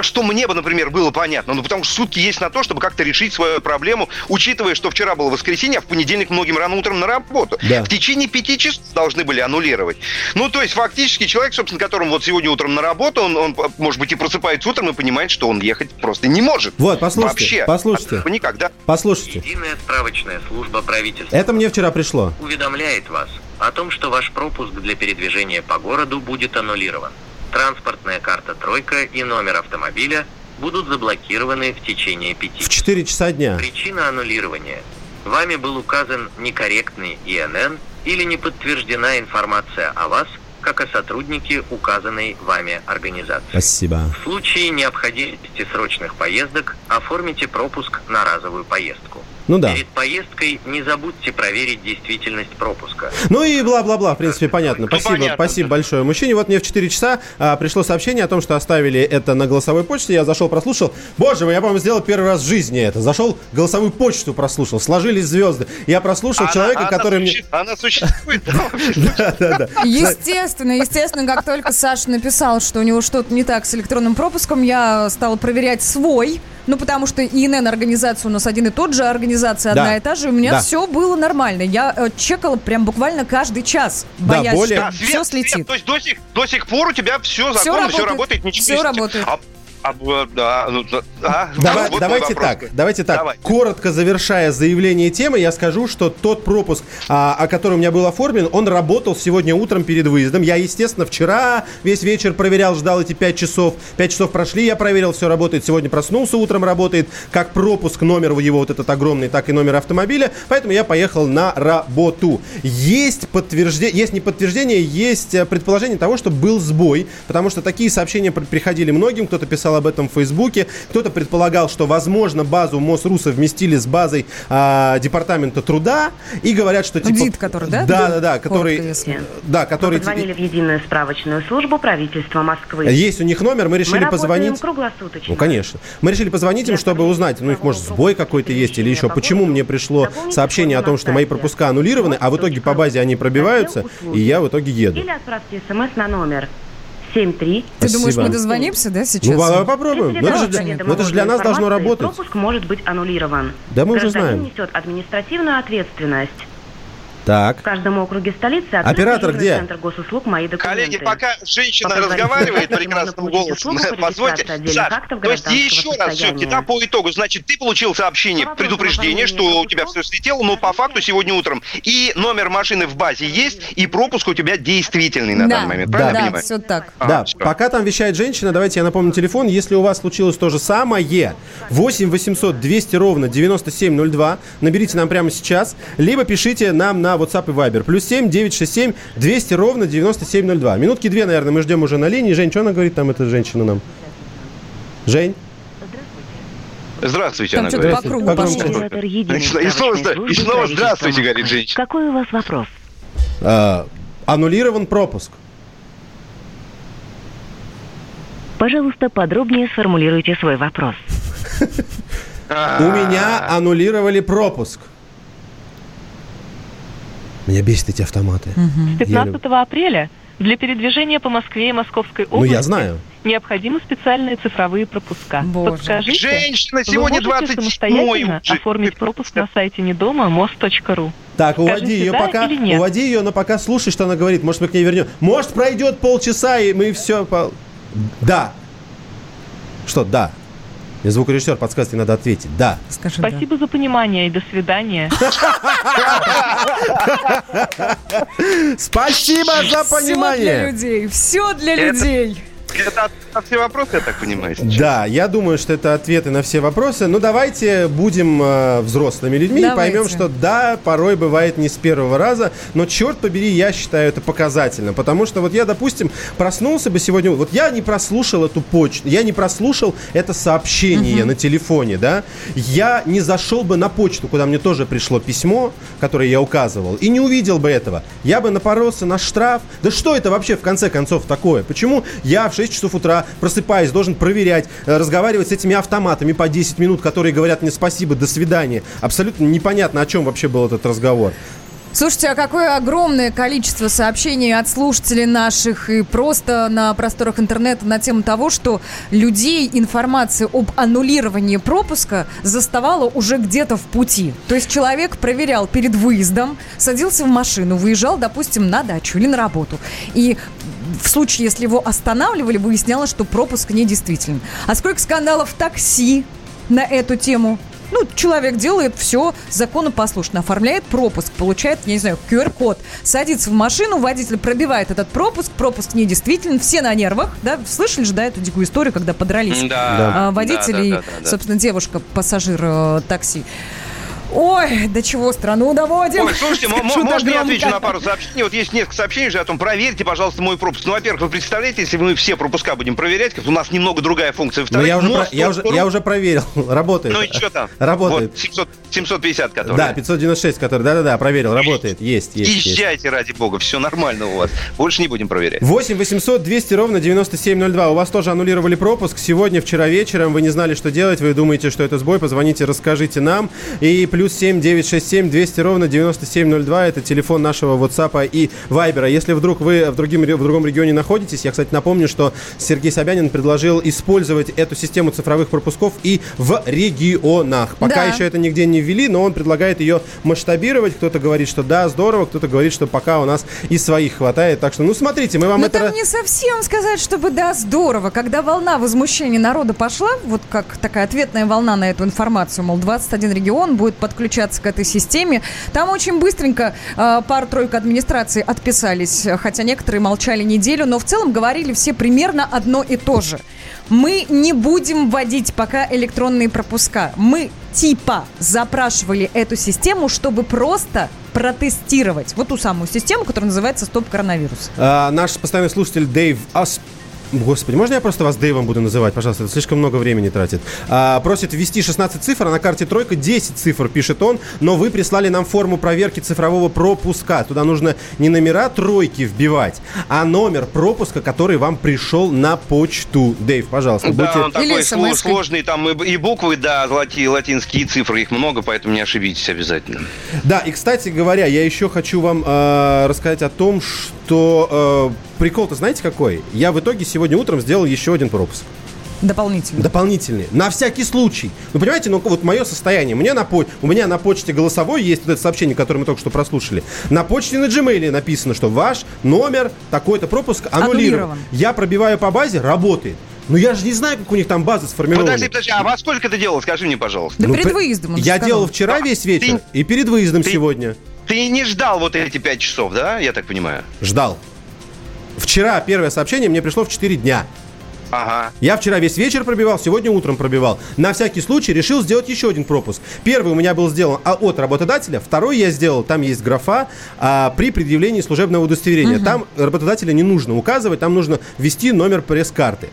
что мне бы, например, было понятно, ну потому что сутки есть на то, чтобы как-то решить свою проблему, учитывая, что вчера было воскресенье, а в понедельник многим рано утром на работу. Да. В течение пяти часов должны были аннулировать. Ну, то есть, фактически, человек, собственно, которому вот сегодня утром на работу, он, он, может быть, и просыпается утром и понимает, что он ехать просто не может. Вот, послушайте, Вообще. послушайте. От- Никогда. Послушайте, Единая справочная служба правительства это мне вчера пришло. уведомляет вас о том, что ваш пропуск для передвижения по городу будет аннулирован. Транспортная карта «Тройка» и номер автомобиля будут заблокированы в течение пяти В 4 часа дня. Причина аннулирования. Вами был указан некорректный ИНН или не подтверждена информация о вас, как о сотруднике указанной вами организации. Спасибо. В случае необходимости срочных поездок оформите пропуск на разовую поездку. Ну да. Перед поездкой не забудьте проверить действительность пропуска. Ну и бла-бла-бла, в принципе, понятно. Спасибо, понятно, спасибо большое мужчине. Вот мне в 4 часа а, пришло сообщение о том, что оставили это на голосовой почте. Я зашел, прослушал. Боже мой, я, по-моему, сделал первый раз в жизни это. Зашел, голосовую почту прослушал. Сложились звезды. Я прослушал Она- человека, она который мне... суще- Она существует, да? Да, да, да. Естественно, естественно, как только Саша написал, что у него что-то не так с электронным пропуском, я стала проверять свой. Ну, потому что ИНН организация у нас один и тот же, организация Да. одна и та же. и У меня Да. все было нормально. Я э, чекала прям буквально каждый час, Да, боясь, более- что Да, Свет, все Свет, слетит. то есть до сих, до сих пор у тебя все законно, все работает. работает, ничего Всё не- работает. А- а, да, ну, да, а, Давай- вот давайте вопрос. так, давайте так. Давай. Коротко завершая заявление темы, я скажу, что тот пропуск, а, о котором у меня был оформлен, он работал сегодня утром перед выездом. Я, естественно, вчера весь вечер проверял, ждал эти 5 часов. 5 часов прошли, я проверил, все работает. Сегодня проснулся утром, работает как пропуск, номер его вот этот огромный, так и номер автомобиля. Поэтому я поехал на работу. Есть подтверждение, есть не подтверждение, есть э, предположение того, что был сбой, потому что такие сообщения при- приходили многим, кто-то писал об этом в Фейсбуке, кто-то предполагал, что, возможно, базу МОСРУ совместили с базой а, Департамента труда и говорят, что типа... ДИТ, который, да? Да, да, да, который... Коротко. Да, который... Позвонили в единую справочную службу правительства Москвы. Есть у них номер, мы решили Мы позвонить. круглосуточно. Ну, конечно. Мы решили позвонить им, чтобы узнать, ну, их, может, сбой какой-то есть или еще. Почему мне пришло сообщение о том, что мои пропуска аннулированы, а в итоге по базе они пробиваются, и я в итоге еду. Или отправьте смс на номер 73. Ты думаешь, мы дозвонимся, да, сейчас? Ну, давай попробуем. Ну, это же, ну, это же для нас должно работать. Пропуск может быть аннулирован. Да мы уже Гражданин знаем. несет административную ответственность. Так. В каждом округе столицы Оператор где? Центр госуслуг «Мои документы». Коллеги, пока женщина Пока разговаривает прекрасным голосом, позвольте. Саш, то есть еще раз все-таки, да, по итогу, значит, ты получил сообщение, По предупреждение, что у тебя все слетело, но по факту сегодня утром и номер машины в базе есть, и пропуск у тебя действительный на да, данный момент, Да. правильно я да, понимаю? все так. А, Да, всё. пока там вещает женщина, давайте я напомню телефон. Если у вас случилось то же самое, 8 800 200 ровно 9702. Наберите нам прямо сейчас, либо пишите нам на WhatsApp и Viber. Плюс 7 967 200 ровно 9702. Минутки две, наверное, мы ждем уже на линии. Жень, что она говорит там, эта женщина нам? Жень? Здравствуйте, Там она говорит. по кругу. Оператор единой И снова, и снова здравствуйте, говорит женщина. Какой у вас вопрос? А, аннулирован пропуск. Пожалуйста, подробнее сформулируйте свой вопрос. У меня аннулировали пропуск. Меня бесит эти автоматы. С Я 15 апреля для передвижения по Москве и Московской Ну, области я знаю. необходимы специальные цифровые пропуска. Боже. Подскажите, Женщина, вы сегодня можете 27 самостоятельно уже. оформить пропуск на сайте недома мост.ру. Так, уводи ее да пока. Уводи ее, но пока слушай, что она говорит. Может, мы к ней вернем. Может, пройдет полчаса, и мы все. Да. Что, да? Мне звукорежиссер подсказывает, надо ответить. Да. Скажи, да. Спасибо за понимание и до свидания. Спасибо за Все для понимание. людей, все для людей. Это на все вопросы, я так понимаю. сейчас? Да, я думаю, что это ответы на все вопросы. Ну, давайте будем э, взрослыми людьми Давайте. и поймем, что да, порой бывает не с первого раза, но черт побери, я считаю это показательно. Потому что вот я, допустим, проснулся бы сегодня, вот я не прослушал эту почту, я не прослушал это сообщение на телефоне, да, я не зашел бы на почту, куда мне тоже пришло письмо, которое я указывал, и не увидел бы этого. Я бы напоролся на штраф. Да что это вообще в конце концов такое? Почему я в 6 часов утра просыпаюсь, должен проверять, э, разговаривать с этими автоматами по 10 минут, которые говорят мне спасибо, до свидания. Абсолютно непонятно, о чем вообще был этот разговор. Слушайте, а какое огромное количество сообщений от слушателей наших и просто на просторах интернета на тему того, что людей информация об аннулировании пропуска заставала уже где-то в пути. То есть человек проверял перед выездом, садился в машину, выезжал, допустим, на дачу или на работу. И в случае, если его останавливали, выяснялось, что пропуск недействителен. А сколько скандалов в такси на эту тему? Ну, человек делает все законопослушно, оформляет пропуск, получает, я не знаю, QR-код, садится в машину, водитель пробивает этот пропуск, пропуск недействителен, все на нервах, да, слышали же, да, эту дикую историю, когда подрались Да. а, водитель Да, да, и, да, да, да. собственно, девушка, пассажир э, такси. Ой, до чего страну доводим. Ой, слушайте, можно я отвечу на пару сообщений? Вот есть несколько сообщений же о том, проверьте, пожалуйста, мой пропуск. Ну, во-первых, вы представляете, если мы все пропуска будем проверять, как у нас немного другая функция. Но Во-вторых, я уже, мост про- я, уже, я уже проверил, работает. Ну и что там? Работает. Вот, 700 750, который. Да, 596, который, да-да-да, проверил, работает, есть, есть, есть. Езжайте, ради бога, все нормально у вас. Больше не будем проверять. 8 800 200 ровно 9702. У вас тоже аннулировали пропуск. Сегодня, вчера вечером вы не знали, что делать. Вы думаете, что это сбой. Позвоните, расскажите нам. И плюс 7 967 200 ровно 9702. Это телефон нашего WhatsApp и Viber. Если вдруг вы в, другим, в другом регионе находитесь, я, кстати, напомню, что Сергей Собянин предложил использовать эту систему цифровых пропусков и в регионах. Пока Да. еще это нигде не ввели, но он предлагает ее масштабировать. Кто-то говорит, что да, здорово, кто-то говорит, что пока у нас и своих хватает. Так что, ну, смотрите, мы вам Ну, это... там не совсем сказать, чтобы да, здорово. Когда волна возмущения народа пошла, вот как такая ответная волна на эту информацию, мол, 21 регион будет подключаться к этой системе, там очень быстренько э, пара-тройка администрации отписались, хотя некоторые молчали неделю, но в целом говорили все примерно одно и то же. Мы не будем вводить пока электронные пропуска. Мы типа запрашивали эту систему, чтобы просто протестировать вот ту самую систему, которая называется «Стоп коронавирус». А, наш постоянный слушатель Дэйв Ас... Господи, можно я просто вас Дэйвом буду называть, пожалуйста? Это слишком много времени тратит. А, просит ввести 16 цифр, а на карте тройка 10 цифр, пишет он. Но вы прислали нам форму проверки цифрового пропуска. Туда нужно не номера тройки вбивать, а номер пропуска, который вам пришел на почту. Дэйв, пожалуйста, Да, будьте... он такой сло- сложный, там и, и буквы, да, лати, латинские цифры, их много, поэтому не ошибитесь обязательно. Да, и, кстати говоря, я еще хочу вам э, рассказать о том, что э, прикол-то знаете какой? Я в итоге сегодня утром сделал еще один пропуск. Дополнительно. Дополнительный. На всякий случай. Ну, понимаете, ну, вот мое состояние. Мне на по... У меня на почте голосовой есть вот это сообщение, которое мы только что прослушали. На почте на Gmail написано, что ваш номер, такой-то пропуск аннулирован. Аннулирован. Я пробиваю по базе, работает. Но я же не знаю, как у них там база сформирована. Подожди, подожди, а во сколько ты делал, скажи мне, пожалуйста. Ну, пр- Я делал вчера весь вечер и перед выездом сегодня. Ты не ждал вот эти пять часов, да, я так понимаю? Ждал. Вчера первое сообщение мне пришло в 4 дня. Ага. Я вчера весь вечер пробивал, сегодня утром пробивал. На всякий случай решил сделать еще один пропуск. Первый у меня был сделан а, от работодателя, второй я сделал, там есть графа а, при предъявлении служебного удостоверения. Мгм. Там работодателя не нужно указывать, там нужно ввести номер пресс-карты.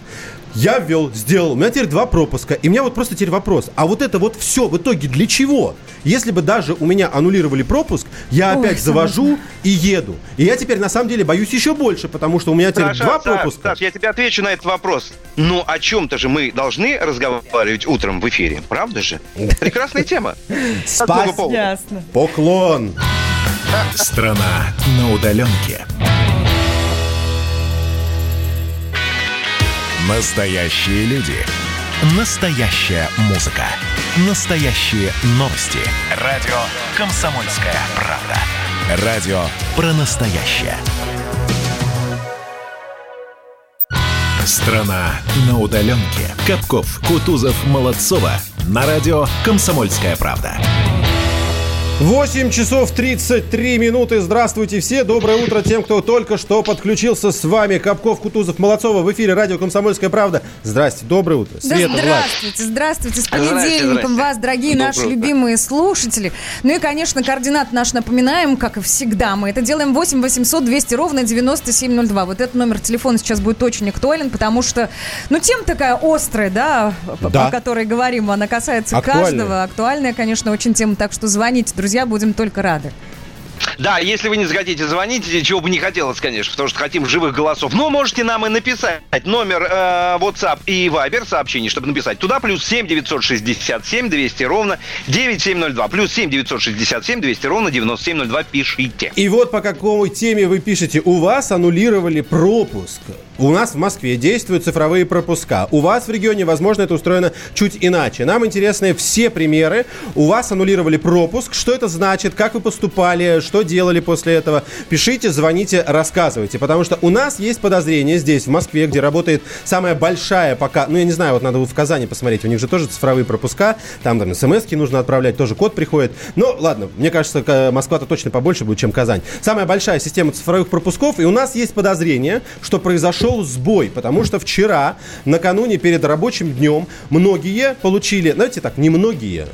Я ввел, сделал. У меня теперь два пропуска. И у меня вот просто теперь вопрос. А вот это вот все в итоге для чего? Если бы даже у меня аннулировали пропуск, я Ой, опять завожу и еду. И я теперь на самом деле боюсь еще больше, потому что у меня теперь Саша, два Саш, пропуска. Саш, я тебе отвечу на этот вопрос. Ну, о чем-то же мы должны разговаривать утром в эфире, правда же? Прекрасная тема. Ясно. Поклон. Страна на удаленке. Настоящие люди. Настоящая музыка. Настоящие новости. Радио «Комсомольская правда». Радио про настоящее. Страна на удаленке. Капков, Кутузов, Молодцова. На радио «Комсомольская правда». 8 часов 33 минуты. Здравствуйте все. Доброе утро тем, кто только что подключился с вами. Капков, Кутузов, Молодцова. В эфире радио «Комсомольская правда». Здрасте, доброе утро. Да Света, Влад. здравствуйте, здравствуйте. С Здрасте, понедельником здрасте. вас, дорогие Доброе наши утро. любимые слушатели. Ну и, конечно, координат наш напоминаем, как и всегда. Мы это делаем 8 800 200 ровно 9702. Вот этот номер телефона сейчас будет очень актуален, потому что, ну, тема такая острая, да, Да. о которой говорим, она касается Актуальная. каждого. Актуальная, конечно, очень тема, так что звоните, друзья, будем только рады. Да, если вы не захотите звонить, чего бы не хотелось, конечно, потому что хотим живых голосов. Но можете нам и написать номер э, WhatsApp и Viber сообщений, чтобы написать туда. Плюс 7 967 200 ровно 9702. Плюс 7 967 200 ровно 9702. Пишите. И вот по какой теме вы пишете. У вас аннулировали пропуск. У нас в Москве действуют цифровые пропуска. У вас в регионе, возможно, это устроено чуть иначе. Нам интересны все примеры. У вас аннулировали пропуск. Что это значит? Как вы поступали? Что делали после этого? Пишите, звоните, рассказывайте. Потому что у нас есть подозрение здесь, в Москве, где работает самая большая пока... Ну, я не знаю, вот надо в Казани посмотреть. У них же тоже цифровые пропуска. Там, там смс нужно отправлять, тоже код приходит. Но, ладно, мне кажется, к- Москва-то точно побольше будет, чем Казань. Самая большая система цифровых пропусков. И у нас есть подозрение, что произошел сбой. Потому что вчера, накануне перед рабочим днем, многие получили... Знаете так, не многие,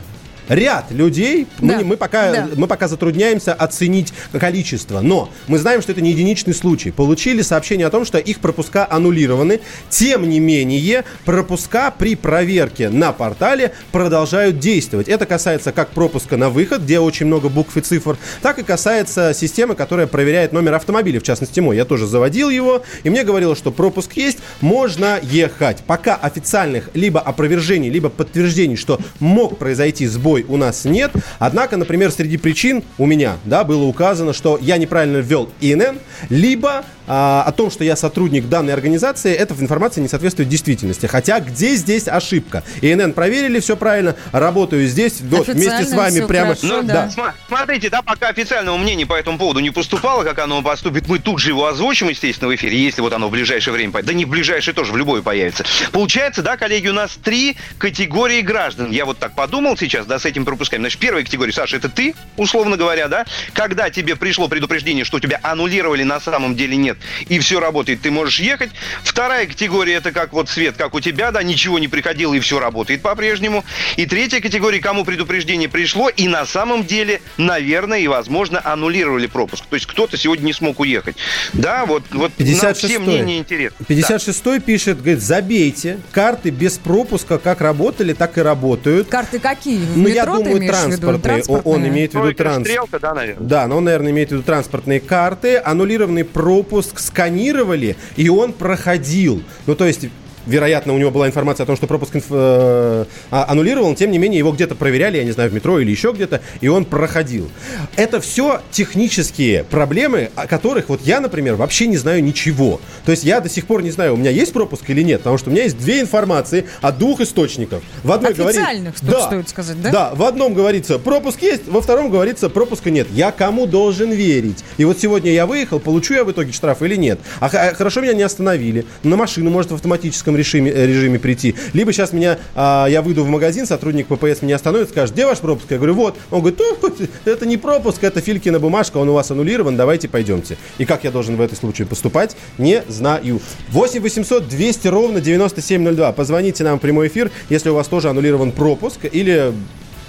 Ряд людей, мы, не- мы, пока, Да. мы пока затрудняемся оценить количество, но мы знаем, что это не единичный случай. Получили сообщение о том, что их пропуска аннулированы. Тем не менее, пропуска при проверке на портале продолжают действовать. Это касается как пропуска на выход, где очень много букв и цифр, так и касается системы, которая проверяет номер автомобиля, в частности мой. Я тоже заводил его, и мне говорило, что пропуск есть, можно ехать. Пока официальных либо опровержений, либо подтверждений, что мог произойти сбой, у нас нет. Однако, например, среди причин у меня да, было указано, что я неправильно ввел ИНН, либо а, о том, что я сотрудник данной организации, эта информация не соответствует действительности. Хотя где здесь ошибка? ИНН проверили, все правильно, работаю здесь, вот, вместе с вами прямо. Ну, да. Смотрите, да, пока официального мнения по этому поводу не поступало, как оно поступит, мы тут же его озвучим, естественно, в эфире, если вот оно в ближайшее время появится. Да не в ближайшее тоже, в любое появится. Получается, да, коллеги, у нас три категории граждан. Я вот так подумал сейчас, да, с этим пропускаем. Значит, первая категория, Саша, это ты, условно говоря, да, когда тебе пришло предупреждение, что тебя аннулировали, на самом деле нет, и все работает, ты можешь ехать. Вторая категория, это как вот Свет, как у тебя, да, ничего не приходило, и все работает по-прежнему. И третья категория, кому предупреждение пришло, и на самом деле, наверное, и возможно, аннулировали пропуск. То есть кто-то сегодня не смог уехать. Да, вот, вот нам 56-й. все мнения интересны. 56-й пишет, говорит, забейте, карты без пропуска как работали, так и работают. Карты какие? В Ну, я думаю, транспортные. О- Он имеет в виду транспорт. стрелка, да, наверное. Да, но он, наверное, имеет в виду транспортные карты. Аннулированный пропуск сканировали, и он проходил. Ну, то есть... Вероятно, у него была информация о том, что пропуск инф- э, а- аннулировал, но тем не менее его где-то проверяли, я не знаю, в метро или еще где-то, и он проходил. Это все технические проблемы, о которых вот я, например, вообще не знаю ничего. То есть я до сих пор не знаю, у меня есть пропуск или нет, потому что у меня есть две информации от двух источников. В одной говорит- Официальных, тут Да. стоит сказать, да? Да, в одном говорится пропуск есть, во втором говорится пропуска нет. Я кому должен верить? И вот сегодня я выехал, получу я в итоге штраф или нет? А а хорошо меня не остановили. На машину может в автоматическом режиме, э, режиме прийти. Либо сейчас меня, а, я выйду в магазин, сотрудник ППС меня остановит, скажет, где ваш пропуск? Я говорю, вот. Он говорит, «Ну, это не пропуск, это Филькина бумажка, он у вас аннулирован, давайте пойдемте. И как я должен в этом случае поступать, не знаю. 8 800 200 ровно 9702. Позвоните нам в прямой эфир, если у вас тоже аннулирован пропуск или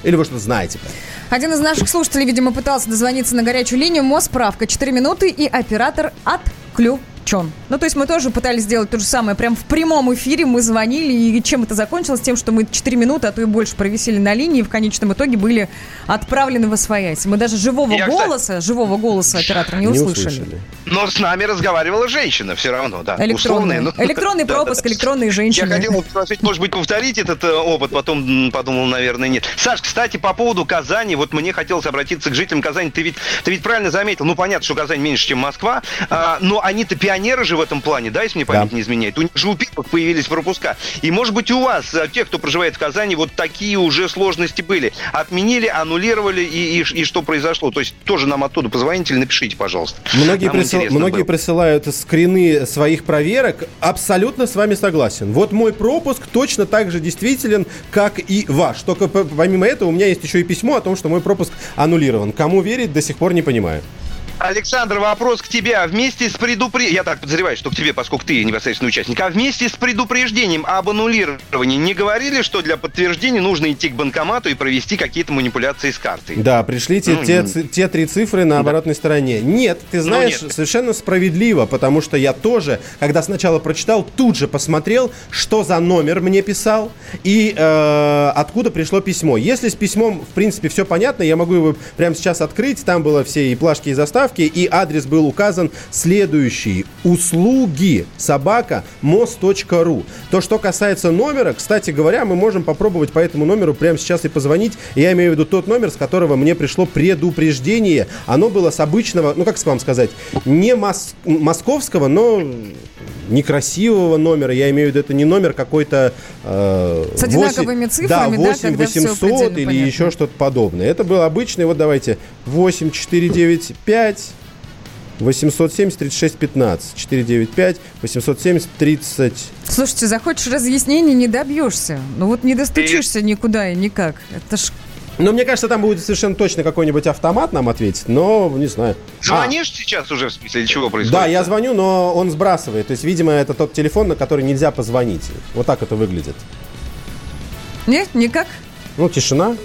или вы что-то знаете? Один из наших слушателей, видимо, пытался дозвониться на горячую линию. Мосправка 4 минуты и оператор отключен. Ну, то есть мы тоже пытались сделать то же самое. Прям в прямом эфире мы звонили, и чем это закончилось? Тем, что мы 4 минуты, а то и больше провисели на линии, и в конечном итоге были отправлены в освоясь. Мы даже живого Я, кстати- голоса, живого голоса оператора не, услышали. Но с нами разговаривала женщина все равно, да. Электронный, условная, ну. электронный пропуск, электронные Я женщины. хотел спросить, может быть, повторить этот э, опыт, потом подумал, наверное, нет. Саш, кстати, по поводу Казани, вот мне хотелось обратиться к жителям Казани. Ты ведь, ты ведь правильно заметил, ну, понятно, что Казань меньше, чем Москва, а, но они-то пионеры же в этом плане, да, если мне память не изменяет. У них же у первых появились пропуска. И, может быть, у вас, э, тех, кто проживает в Казани, вот такие уже сложности были. Отменили, аннулировали, и, и, и что произошло? То есть тоже нам оттуда позвоните или напишите, пожалуйста. Многие, Нам присыл- многие было. присылают скрины своих проверок. Абсолютно с вами согласен. Вот мой пропуск точно так же действителен, как и ваш. Только помимо этого у меня есть еще и письмо о том, что мой пропуск аннулирован. Кому верить, до сих пор не понимаю. Александр, вопрос к тебе. А вместе с предупреждением, я так подозреваю, что к тебе, поскольку ты непосредственный участник, а вместе с предупреждением об аннулировании не говорили, что для подтверждения нужно идти к банкомату и провести какие-то манипуляции с картой? Да, пришлите Ну, те, ну. те три цифры на оборотной стороне. Нет, ты знаешь, нет. совершенно справедливо, потому что я тоже, когда сначала прочитал, тут же посмотрел, что за номер мне писал и э, откуда пришло письмо. Если с письмом, в принципе, все понятно, я могу его прямо сейчас открыть. Там было все и плашки, и заставки, и адрес был указан следующий. Услуги собака мост.ру. То, что касается номера, кстати говоря, мы можем попробовать по этому номеру прямо сейчас и позвонить. Я имею в виду тот номер, с которого мне пришло предупреждение. Оно было с обычного, ну как вам сказать, не мос- московского, но некрасивого номера. Я имею в виду, это не номер какой-то... э, С одинаковыми восемь- цифрами, да, да, 8 когда всё 800 предельно или понятно. еще что-то подобное. Это был обычный, вот давайте, 8 495 870 36 15 495 870 30 Слушайте, захочешь разъяснений, не добьешься. Ну вот не достучишься никуда и никак. Это ж Но мне кажется, там будет совершенно точно какой-нибудь автомат нам ответить, но не знаю. Звонишь сейчас уже, в смысле, или чего А, происходит? да, я звоню, но он сбрасывает. То есть, видимо, это тот телефон, на который нельзя позвонить. Вот так это выглядит. Нет, никак. Ну, тишина.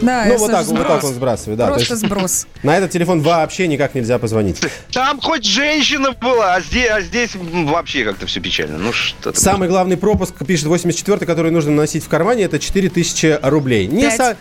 Да, ну, вот так, сброс. вот так он сбрасывает, да. То Просто есть сброс. На этот телефон вообще никак нельзя позвонить. Там хоть женщина была, а здесь, а здесь вообще как-то все печально. Ну что ты. Самый главный пропуск, пишет 84 который нужно носить в кармане, это 4000 рублей. Не со-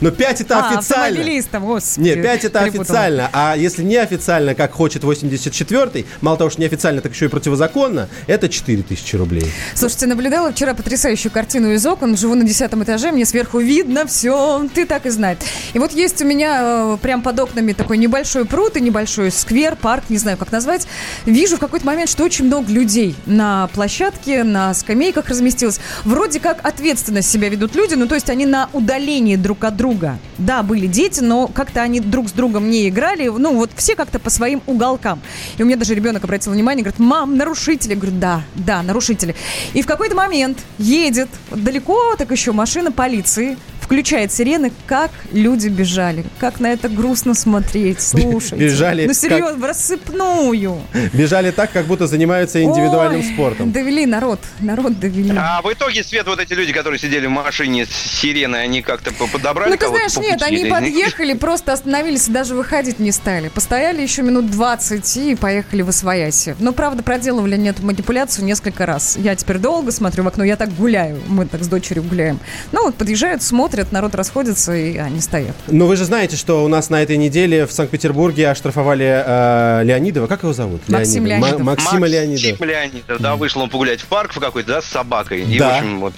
Но 5 это а, официально. автомобилистам, господи. Не, 5 это перепутала. официально, а если не официально, как хочет 84-й, мало того, что не официально, так еще и противозаконно, это 4000 рублей. Слушайте, наблюдала вчера потрясающую картину из окон. Живу на десятом этаже, мне сверху видно все. Ты так и знай. И вот есть у меня э, прям под окнами такой небольшой пруд и небольшой сквер, парк, не знаю, как назвать. Вижу в какой-то момент, что очень много людей на площадке, на скамейках разместилось. Вроде как ответственно себя ведут люди, ну то есть они на удалении друг от друга. Да, были дети, но как-то они друг с другом не играли. Ну вот все как-то по своим уголкам. И у меня даже ребенок обратил внимание, говорит, мам, нарушители. Я говорю, да, да, нарушители. И в какой-то момент едет далеко, так еще машина полиции, включает сирены, как люди бежали. Как на это грустно смотреть, слушайте. бежали Ну как- серьезно, в рассыпную. Бежали так, как будто занимаются индивидуальным Ой, спортом. Довели народ, народ довели. А в итоге, Свет, вот эти люди, которые сидели в машине с сиреной, они как-то по- подобрали Ну, ты знаешь, по нет, они подъехали, просто остановились и даже выходить не стали. Постояли еще минут 20 и поехали в Освояси. Но, правда, проделывали эту манипуляцию несколько раз. Я теперь долго смотрю в окно, я так гуляю, мы так с дочерью гуляем. Ну, вот подъезжают, смотрят, народ расходится, и они стоят. Но вы же знаете, что у нас на этой неделе в Санкт-Петербурге оштрафовали э, Леонидова. Как его зовут? Максим Леонидов. Леонидов. Ма- Максима Леонидова. Максим Леонидов, да, вышел он погулять в парк в какой-то, да, с собакой. И, Да. в общем, вот...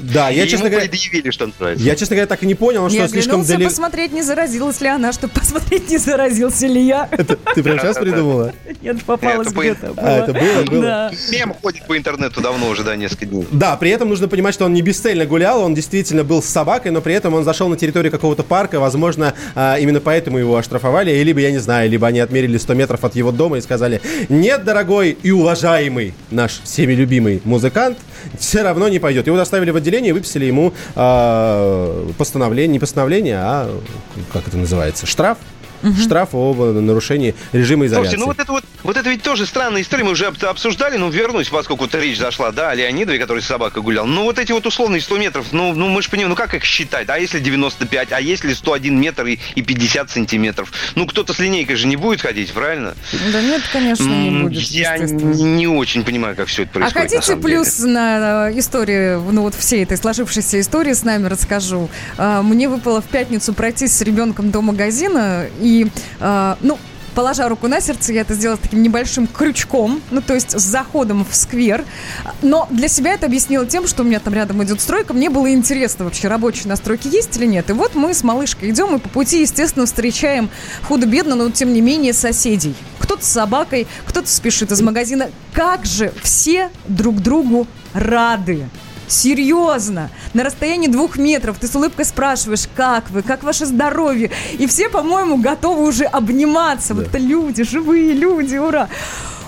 Да, я, и честно ему говоря- предъявили, что называется. Я, честно говоря, так и не понял, не что слишком далеко. посмотреть, не заразилась ли она, чтобы посмотреть, не заразился ли я. Ты прям сейчас придумала? Нет, попалась Это по- где-то. А, это было, было. Мем ходит по интернету давно уже, да, несколько дней. Да, при этом нужно понимать, что он не бесцельно гулял, он действительно был с собакой, но при этом он зашел на территорию какого-то парка, возможно, а, именно поэтому его оштрафовали, либо, я не знаю, либо они отмерили 100 метров от его дома и сказали, нет, дорогой и уважаемый наш всеми любимый музыкант, все равно не пойдет. Его доставили в отделение и выписали ему а, постановление, не постановление, а, как это называется, штраф. Штраф об нарушении режима изоляции. Слушайте, ну вот это вот, вот это ведь тоже странная история, мы уже об- обсуждали, но вернусь, поскольку вот речь зашла, да, о Леонидове, который с собакой гулял. Ну вот эти вот условные 100 метров, ну, ну мы же понимаем, ну как их считать? А если 95, а если 101 метр и, и 50 сантиметров? Ну кто-то с линейкой же не будет ходить, правильно? Да нет, конечно, не будет. Я не очень понимаю, как все это А происходит. на хотите деле. плюс на э, историю, ну вот всей этой сложившейся истории с нами расскажу. А, Мне выпало в пятницу пройтись с ребенком до магазина и, а, ну, Положа руку на сердце, я это сделала таким небольшим крючком, ну, то есть с заходом в сквер. Но для себя это объяснила тем, что у меня там рядом идет стройка. Мне было интересно вообще, рабочие настройки есть или нет. И вот мы с малышкой идем, и по пути, естественно, встречаем худо-бедно, но тем не менее соседей. Кто-то с собакой, кто-то спешит из магазина. Как же все друг другу рады. Серьезно, на расстоянии двух метров. Ты с улыбкой спрашиваешь, как вы, как ваше здоровье, и все, по-моему, готовы уже обниматься. Вот это люди, живые люди, ура!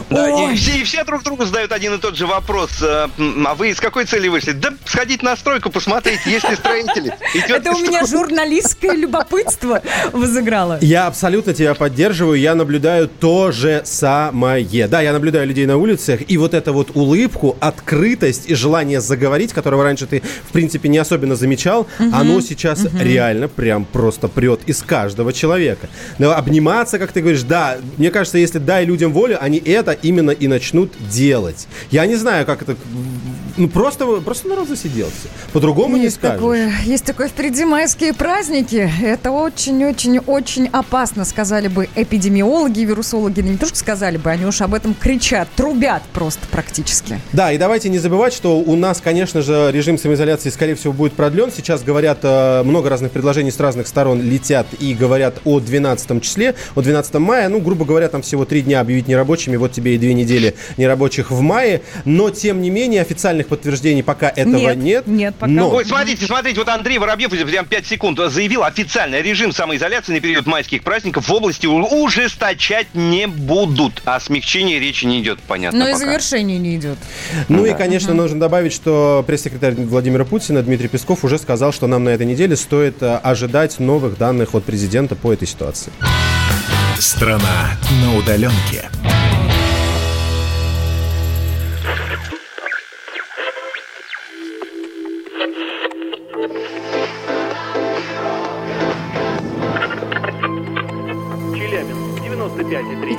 Да, и все, и все друг другу задают один и тот же вопрос. э, А вы с какой цели вышли? Да сходить на стройку, посмотреть, есть ли строители. Это у меня журналистское любопытство возыграло. Я абсолютно тебя поддерживаю. Я наблюдаю то же самое. Да, я наблюдаю людей на улицах, и вот эту вот улыбку, открытость и желание заговорить, которого раньше ты, в принципе, не особенно замечал, оно сейчас реально прям просто прет из каждого человека. Но обниматься, как ты говоришь, да, мне кажется, если дай людям волю, они это именно и начнут делать. Я не знаю, как это... Ну, просто, просто народ засиделся. По-другому не скажешь. такое, есть такое впереди майские праздники. Это очень-очень-очень опасно, сказали бы эпидемиологи, вирусологи. Не то, что сказали бы, они уж об этом кричат, трубят просто практически. Да, и давайте не забывать, что у нас, конечно же, режим самоизоляции, скорее всего, будет продлен. Сейчас говорят, э, много разных предложений с разных сторон летят и говорят о 12 числе, о 12 мая. Ну, грубо говоря, там всего три дня объявить нерабочими, вот тебе и две недели нерабочих в мае. Но, тем не менее, официальных подтверждений пока этого Нет, нет. нет, пока. Но... Ой, смотрите, смотрите, вот Андрей Воробьев, прям 5 секунд, заявил официально, режим самоизоляции на период майских праздников в области ужесточать не будут. О смягчении речи не идет, понятно Но и завершение не идет. Ну и, конечно, нужно добавить, что пресс-секретарь Владимира Путина Дмитрий Песков уже сказал, что нам на этой неделе стоит э, ожидать новых данных от президента по этой ситуации. Страна на удаленке.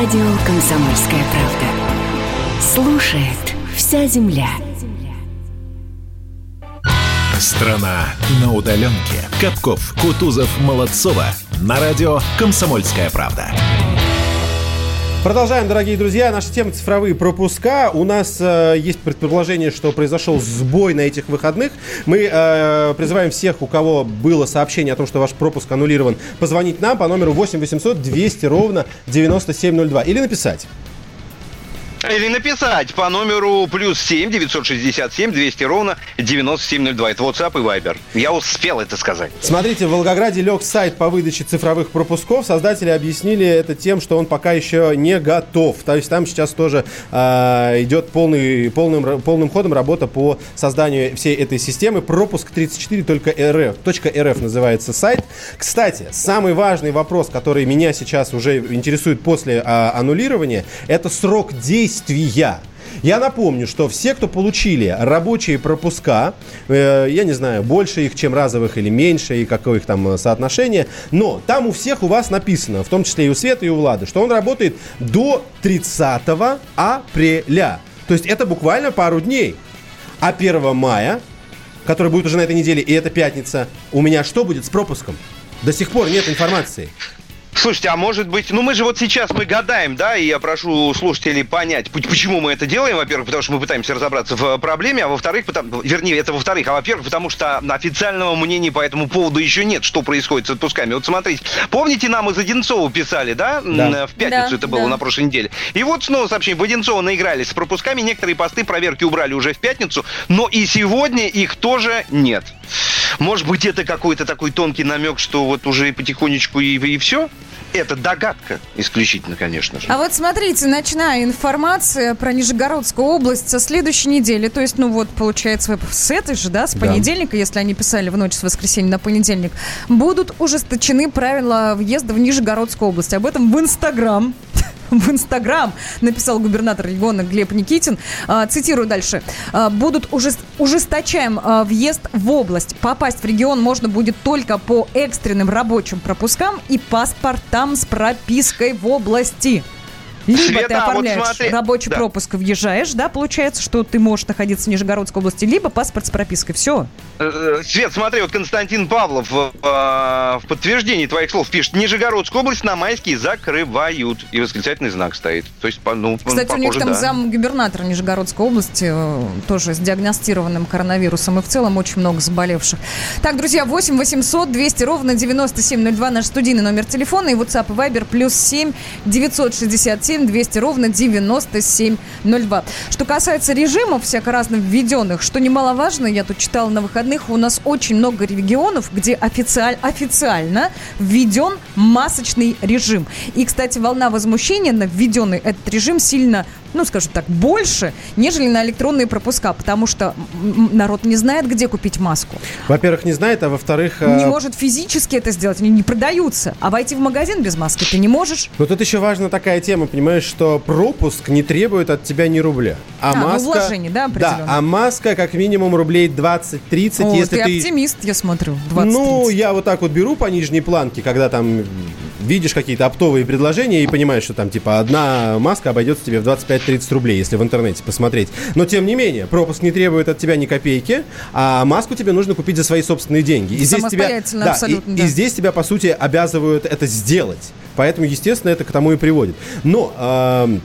Радио «Комсомольская правда». Слушает вся земля. Страна на удаленке. Капков, Кутузов, Молодцова. На радио «Комсомольская правда». Продолжаем, дорогие друзья. Наша тема цифровые пропуска. У нас э, есть предположение, что произошел сбой на этих выходных. Мы э, призываем всех, у кого было сообщение о том, что ваш пропуск аннулирован, позвонить нам по номеру 8 800 200 ровно 9702 или написать. Или написать по номеру плюс 7 967 200 ровно 9702. Это WhatsApp и Viber. Я успел это сказать. Смотрите, в Волгограде лег сайт по выдаче цифровых пропусков. Создатели объяснили это тем, что он пока еще не готов. То есть там сейчас тоже э, идет полный, полным, полным ходом работа по созданию всей этой системы. Пропуск 34 только .рф, .рф называется сайт. Кстати, самый важный вопрос, который меня сейчас уже интересует после э, аннулирования, это срок действия. Я напомню, что все, кто получили рабочие пропуска, э, я не знаю, больше их, чем разовых или меньше, и какое их там э, соотношение, но там у всех у вас написано, в том числе и у Светы, и у Влады, что он работает до 30 апреля. То есть это буквально пару дней. А 1 мая, который будет уже на этой неделе, и это пятница, у меня что будет с пропуском? До сих пор нет информации. Слушайте, а может быть, ну мы же вот сейчас мы гадаем, да, и я прошу слушателей понять, почему мы это делаем, во-первых, потому что мы пытаемся разобраться в э, проблеме, а во-вторых, потому, вернее, это во-вторых, а во-первых, потому что официального мнения по этому поводу еще нет, что происходит с отпусками. Вот смотрите, помните, нам из Одинцова писали, да, Да. в пятницу Да, это было да. на прошлой неделе. И вот снова сообщение, в Одинцово наигрались с пропусками, некоторые посты проверки убрали уже в пятницу, но и сегодня их тоже нет. Может быть, это какой-то такой тонкий намек, что вот уже потихонечку и, и все? Это догадка исключительно, конечно же. А вот смотрите, ночная информация про Нижегородскую область со следующей недели. То есть, ну вот, получается, с этой же, да, с Да. понедельника, если они писали в ночь с воскресенья на понедельник, будут ужесточены правила въезда в Нижегородскую область. Об этом в Инстаграм в Инстаграм, написал губернатор региона Глеб Никитин. А, Цитирую дальше. А, Будут ужес- ужесточаем а, въезд в область. Попасть в регион можно будет только по экстренным рабочим пропускам и паспортам с пропиской в области. Либо Света, ты а вот оформляешь смотри- рабочий да. пропуск, въезжаешь, да, получается, что ты можешь находиться в Нижегородской области, либо паспорт с пропиской. Все. Э, Свет, смотри, вот Константин Павлов э, в подтверждении твоих слов пишет, Нижегородскую область на майские закрывают. И восклицательный знак стоит. То есть, ну, Кстати, у них похоже, там да. зам губернатора Нижегородской области э, тоже с диагностированным коронавирусом и в целом очень много заболевших. Так, друзья, 8 800 200 ровно 9702 наш студийный номер телефона и WhatsApp и Viber плюс 7 967 200 ровно 9702. Что касается режимов всяко разных введенных, что немаловажно, я тут читала на выходных, у нас очень много регионов, где официаль- официально введен масочный режим. И, кстати, волна возмущения на введенный этот режим сильно, ну, скажем так, больше, нежели на электронные пропуска, потому что народ не знает, где купить маску. Во-первых, не знает, а во-вторых... Не э, может физически это сделать, они не продаются. А войти в магазин без маски ты не можешь. Но тут еще важна такая тема, понимаешь, что пропуск не требует от тебя ни рубля. А, А, ну, маска... вложение, да. Да, а маска как минимум рублей 20-30, О, если ты, ты... оптимист, я смотрю. 20 Ну, я вот так вот беру по нижней планке, когда там видишь какие-то оптовые предложения и понимаешь, что там типа одна маска обойдется тебе в 25-30 рублей, если в интернете посмотреть. Но тем не менее, пропуск не требует от тебя ни копейки, а маску тебе нужно купить за свои собственные деньги. И здесь тебя, да, и, да. и здесь тебя, по сути, обязывают это сделать. Поэтому, естественно, это к тому и приводит. Но... эм,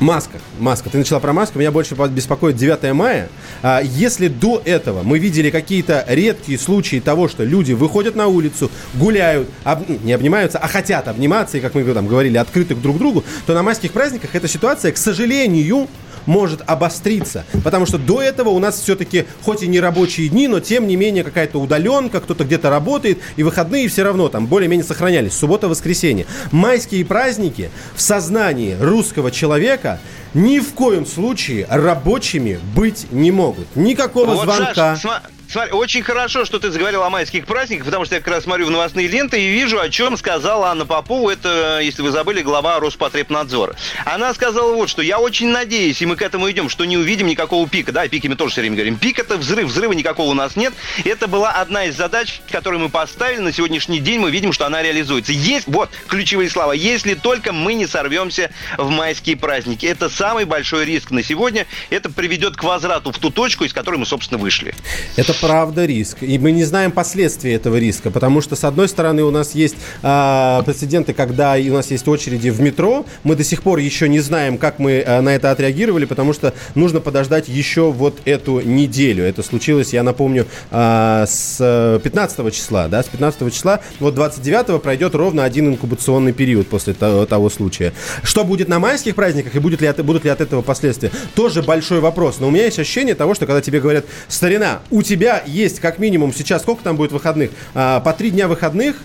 Маска. Маска. Ты начала про маску. Меня больше беспокоит 9 мая. А, Если до этого мы видели какие-то редкие случаи того, что люди выходят на улицу, гуляют, об- не обнимаются, а хотят обниматься, и, как мы там говорили, открыты друг другу, то на майских праздниках эта ситуация, к сожалению, может обостриться. Потому что до этого у нас все-таки, хоть и не рабочие дни, но тем не менее какая-то удаленка, кто-то где-то работает, и выходные все равно там более-менее сохранялись. Суббота, воскресенье. Майские праздники в сознании русского человека ни в коем случае рабочими быть не могут. Никакого Вот, звонка. Саш, смотри, очень хорошо, что ты заговорил о майских праздниках, потому что я как раз смотрю в новостные ленты и вижу, о чем сказала Анна Попова, это, если вы забыли, глава Роспотребнадзора. Она сказала вот, что я очень надеюсь, и мы к этому идем, что не увидим никакого пика. Да, о пике мы тоже все время говорим. Пик это взрыв, взрыва никакого у нас нет. Это была одна из задач, которую мы поставили. На сегодняшний день мы видим, что она реализуется. Есть, вот, ключевые слова, если только мы не сорвемся в майские праздники. Это самый большой риск на сегодня. Это приведет к возврату в ту точку, из которой мы, собственно, вышли. Это правда риск. И мы не знаем последствий этого риска, потому что, с одной стороны, у нас есть а, прецеденты, когда у нас есть очереди в метро. Мы до сих пор еще не знаем, как мы а, на это отреагировали, потому что нужно подождать еще вот эту неделю. Это случилось, я напомню, а, с э, 15 числа, да, с 15 числа. Вот 29 пройдет ровно один инкубационный период после того, того случая. Что будет на майских праздниках и будет ли от- будут ли от этого последствия, тоже большой вопрос. Но у меня есть ощущение того, что когда тебе говорят, старина, у тебя есть как минимум сейчас, сколько там будет выходных? А, по три дня выходных,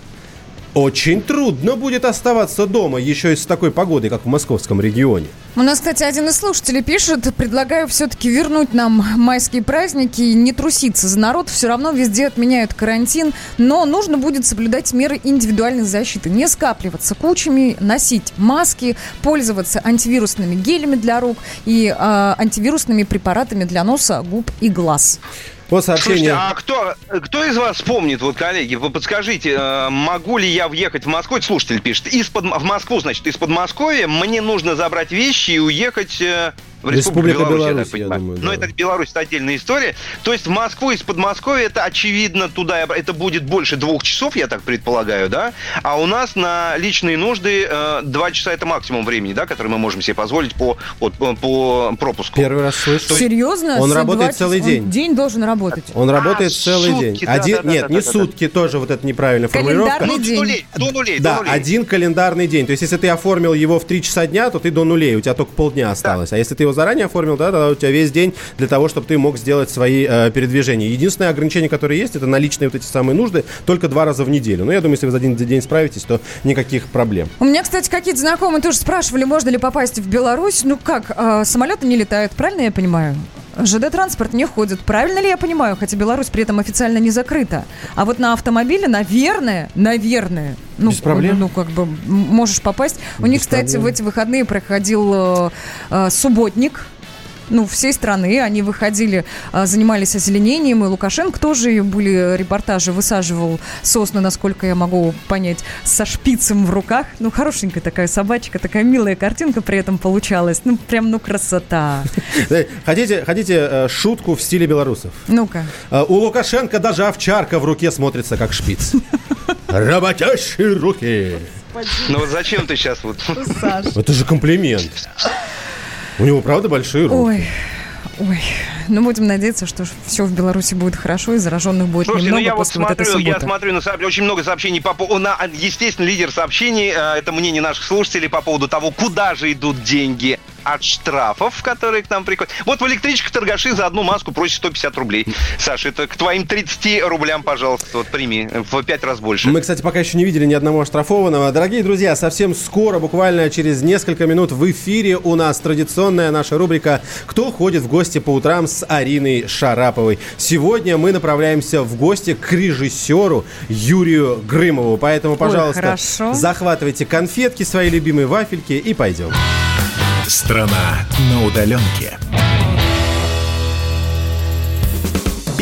очень трудно будет оставаться дома, еще и с такой погодой, как в московском регионе. У нас, кстати, один из слушателей пишет, предлагаю все-таки вернуть нам майские праздники и не труситься за народ. Все равно везде отменяют карантин, но нужно будет соблюдать меры индивидуальной защиты. Не скапливаться кучами, носить маски, пользоваться антивирусными гелями для рук и а, антивирусными препаратами для носа, губ и глаз. Вот Слушайте, сообщение. а кто, кто из вас помнит, вот, коллеги, вы подскажите, э, могу ли я въехать в Москву, слушатель пишет, из-под, в Москву, значит, из Подмосковья, мне нужно забрать вещи и уехать э, в Республику Республика Беларусь, я Беларусь, так я понимаю. думаю, Но да. это Беларусь, это отдельная история. То есть в Москву из Подмосковья, это очевидно туда, это будет больше двух часов, я так предполагаю, да? А у нас на личные нужды э, два часа это максимум времени, да, который мы можем себе позволить по, вот, по, по пропуску. Первый раз слышу. Серьезно? Он работает два целый часа- день. Он день должен работать. Он работает А, целый сутки, день. да, Один, да, да, нет, да, не да, да. сутки, тоже вот это неправильная формулировка. Календарный Ну, день. до нулей, до нулей, Да, до нулей. один календарный день. То есть, если ты оформил его в 3 часа дня, то ты до нулей, у тебя только полдня осталось. А если ты его заранее оформил, да, тогда у тебя весь день для того, чтобы ты мог сделать свои э, передвижения. Единственное ограничение, которое есть, это наличные вот эти самые нужды только два раза в неделю. Но я думаю, если вы за один день справитесь, то никаких проблем. У меня, кстати, какие-то знакомые тоже спрашивали, можно ли попасть в Беларусь. Ну как, э, самолеты не летают, правильно я понимаю? ЖД-транспорт не ходит. Правильно ли я понимаю? Хотя Беларусь при этом официально не закрыта. А вот на автомобиле, наверное, наверное, ну, Без проблем. ну как бы можешь попасть. У них, кстати, проблем. в эти выходные проходил э, э, субботник. Ну, всей страны. Они выходили, э, занимались озеленением, и Лукашенко тоже были репортажи, высаживал сосны, насколько я могу понять, со шпицем в руках. Ну, хорошенькая такая собачка, такая милая картинка при этом получалась. Ну, прям, ну, красота. Э, Хотите, хотите э, шутку в стиле белорусов? Ну-ка. Э, У Лукашенко даже овчарка в руке смотрится как шпиц. Работящие руки. Ну вот зачем ты сейчас вот... Это же комплимент. У него, правда, большие руки. Ой, ой. Ну, будем надеяться, что все в Беларуси будет хорошо, и зараженных будет Слушайте, ну немного я вот после вот этой смотрю, я субботы. смотрю на сооб- очень много сообщений по поводу, естественно, лидер сообщений, э, это мнение наших слушателей по поводу того, куда же идут деньги от штрафов, которые к нам приходят. Вот в электричках торгаши за одну маску просят 150 рублей. Саша, это к твоим 30 рублям, пожалуйста, вот прими в 5 раз больше. Мы, кстати, пока еще не видели ни одного оштрафованного. Дорогие друзья, совсем скоро, буквально через несколько минут в эфире у нас традиционная наша рубрика «Кто ходит в гости по утрам» с Ариной Шараповой. Сегодня мы направляемся в гости к режиссеру Юрию Грымову. Поэтому, пожалуйста, хорошо. захватывайте конфетки, свои любимые вафельки и пойдем. Страна на удаленке.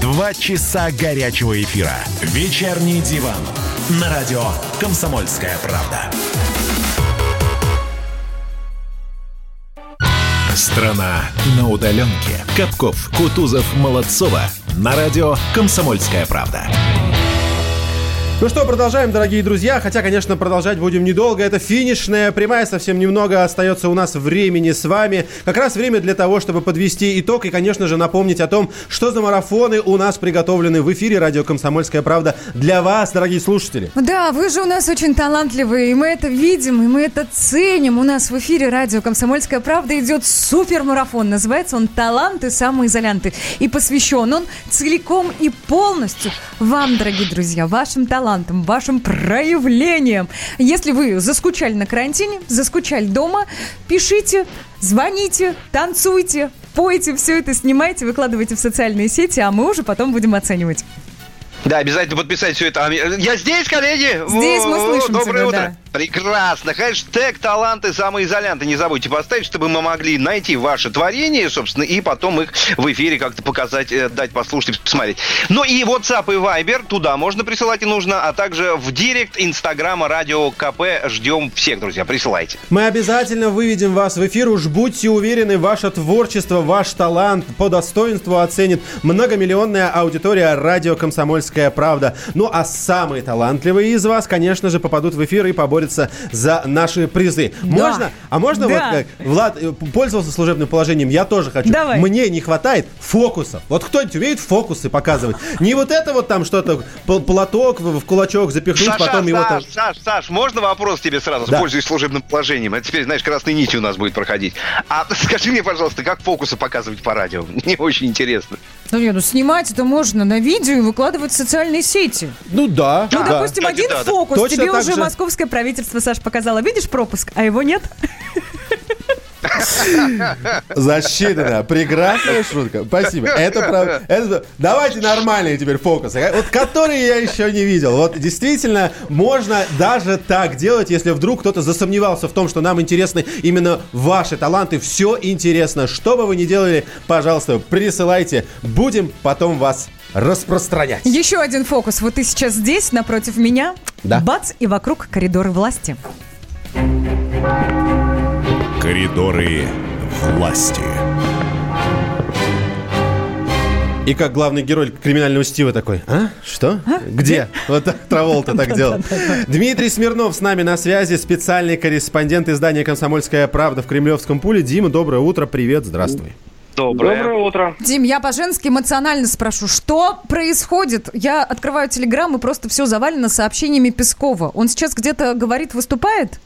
Два часа горячего эфира. Вечерний диван. На радио «Комсомольская правда». Страна на удаленке. Капков, Кутузов, Молодцова. На радио «Комсомольская правда». Ну что, продолжаем, дорогие друзья. Хотя, конечно, продолжать будем недолго. Это финишная прямая, совсем немного остается у нас времени с вами. Как раз время для того, чтобы подвести итог и, конечно же, напомнить о том, что за марафоны у нас приготовлены в эфире радио «Комсомольская правда» для вас, дорогие слушатели. Да, вы же у нас очень талантливые, и мы это видим, и мы это ценим. У нас в эфире радио «Комсомольская правда» идет супермарафон. Называется он «Таланты самоизолянты». И посвящен он целиком и полностью вам, дорогие друзья, вашим талантам, вашим проявлениям. Если вы заскучали на карантине, заскучали дома, пишите, звоните, танцуйте, пойте, все это снимайте, выкладывайте в социальные сети, а мы уже потом будем оценивать. Да, обязательно подписать все это. А, Я здесь, коллеги! Здесь мы Во, слышим Доброе тебя, утро! да. Прекрасно! Хэштег «Таланты самоизолянты» не забудьте поставить, чтобы мы могли найти ваше творение, собственно, и потом их в эфире как-то показать, э, дать послушать, посмотреть. Ну и WhatsApp и Viber, туда можно присылать и нужно, а также в директ Инстаграма Радио КП ждем всех, друзья, присылайте. Мы обязательно выведем вас в эфир. Уж будьте уверены, ваше творчество, ваш талант по достоинству оценит многомиллионная аудитория радио «Комсомольская правда». Ну а самые талантливые из вас, конечно же, попадут в эфир и поборются за наши призы. Да. Можно? А можно Да. вот как Влад э, пользовался служебным положением? Я тоже хочу. Давай. Мне не хватает фокусов. Вот кто-нибудь умеет фокусы показывать? Не вот это вот там что-то, платок в кулачок запихнуть, Саша, потом его там... Саш, Саш, Саш, можно вопрос тебе сразу, Да. пользуясь служебным положением? Это теперь, знаешь, красной нитью у нас будет проходить. А скажи мне, пожалуйста, как фокусы показывать по радио? Мне очень интересно. Ну, не, ну снимать это можно на видео и выкладывать в социальные сети. Ну да. Ну, да. допустим, Кстати, один да, да. фокус. Точно Тебе уже же. московское правительство, Саш, показало. Видишь пропуск, а его нет? Засчитано. Прекрасная шутка. Спасибо. Это правда. Это... Давайте нормальные теперь фокусы. Вот которые я еще не видел. Вот действительно можно даже так делать, если вдруг кто-то засомневался в том, что нам интересны именно ваши таланты. Все интересно. Что бы вы ни делали, пожалуйста, присылайте. Будем потом вас распространять. Еще один фокус. Вот ты сейчас здесь, напротив меня. Да. Бац, и вокруг коридоры власти. Коридоры власти. И как главный герой криминального Стива такой, а? Что? Где? Вот так Траволта так делал. Дмитрий Смирнов с нами на связи, специальный корреспондент издания «Комсомольская правда» в Кремлевском пуле. Дима, доброе утро, привет, здравствуй. Доброе. Доброе утро. Дим, я по-женски эмоционально спрошу, что происходит? Я открываю телеграм и просто все завалено сообщениями Пескова. Он сейчас где-то говорит, выступает?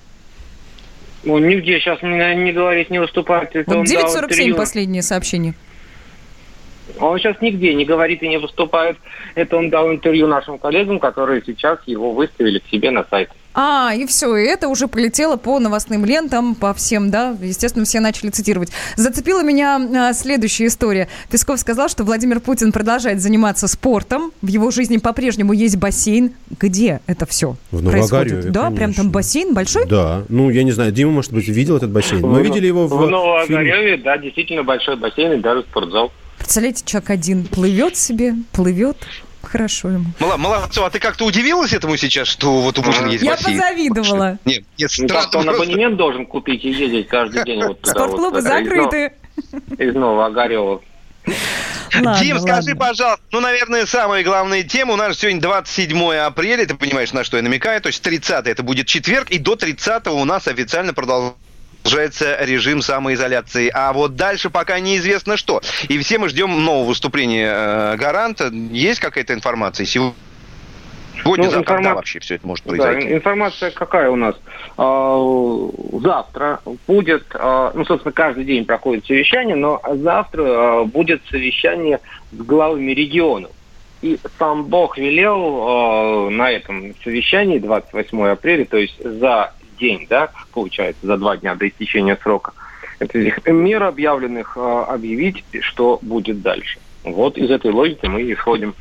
Ну, нигде сейчас не, не говорит, не выступает. Это Вот он дал 9.47 интервью. последнее сообщение. Он сейчас нигде не говорит и не выступает. Это он дал интервью нашим коллегам, которые сейчас его выставили к себе на сайт. А, и все, и это уже полетело по новостным лентам, по всем, да, естественно, все начали цитировать. Зацепила меня а, следующая история. Песков сказал, что Владимир Путин продолжает заниматься спортом, в его жизни по-прежнему есть бассейн. Где это все В происходит? Новоагарьеве, Да, прям там бассейн большой? Да, ну я не знаю, Дима, может быть, видел этот бассейн. Мы В- видели его в, В фильме. Новоогареве, да, действительно большой бассейн и даже спортзал. Представляете, человек один плывет себе, плывет, хорошо ему. Мала- Молодцу, а ты как-то удивилась этому сейчас, что вот у Путина есть Я бассейн? позавидовала. Нет, нет, Ну, странно как-то он просто. абонемент должен купить и ездить каждый день вот туда Спортклубы вот, э, из закрыты. Из Новоогарева. Ладно, Дим, скажи, ладно. пожалуйста, ну, наверное, самая главная тема. У нас сегодня 27 апреля, ты понимаешь, на что я намекаю. То есть 30 это будет четверг, и до 30 у нас официально продолжается режим самоизоляции. А вот дальше пока неизвестно что. И все мы ждем нового выступления э, гаранта. Есть какая-то информация сегодня? Сегодня, Ну, завтра, когда вообще все это может Да, произойти? информация какая у нас? А, Завтра будет, а, ну, собственно, каждый день проходит совещание, но завтра а, будет совещание с главами регионов. И сам Бог велел на этом совещании 28 апреля, то есть за день, да, получается, за два дня до истечения срока, этих мер объявленных а, объявить, что будет дальше. Вот из этой логики мы и исходим.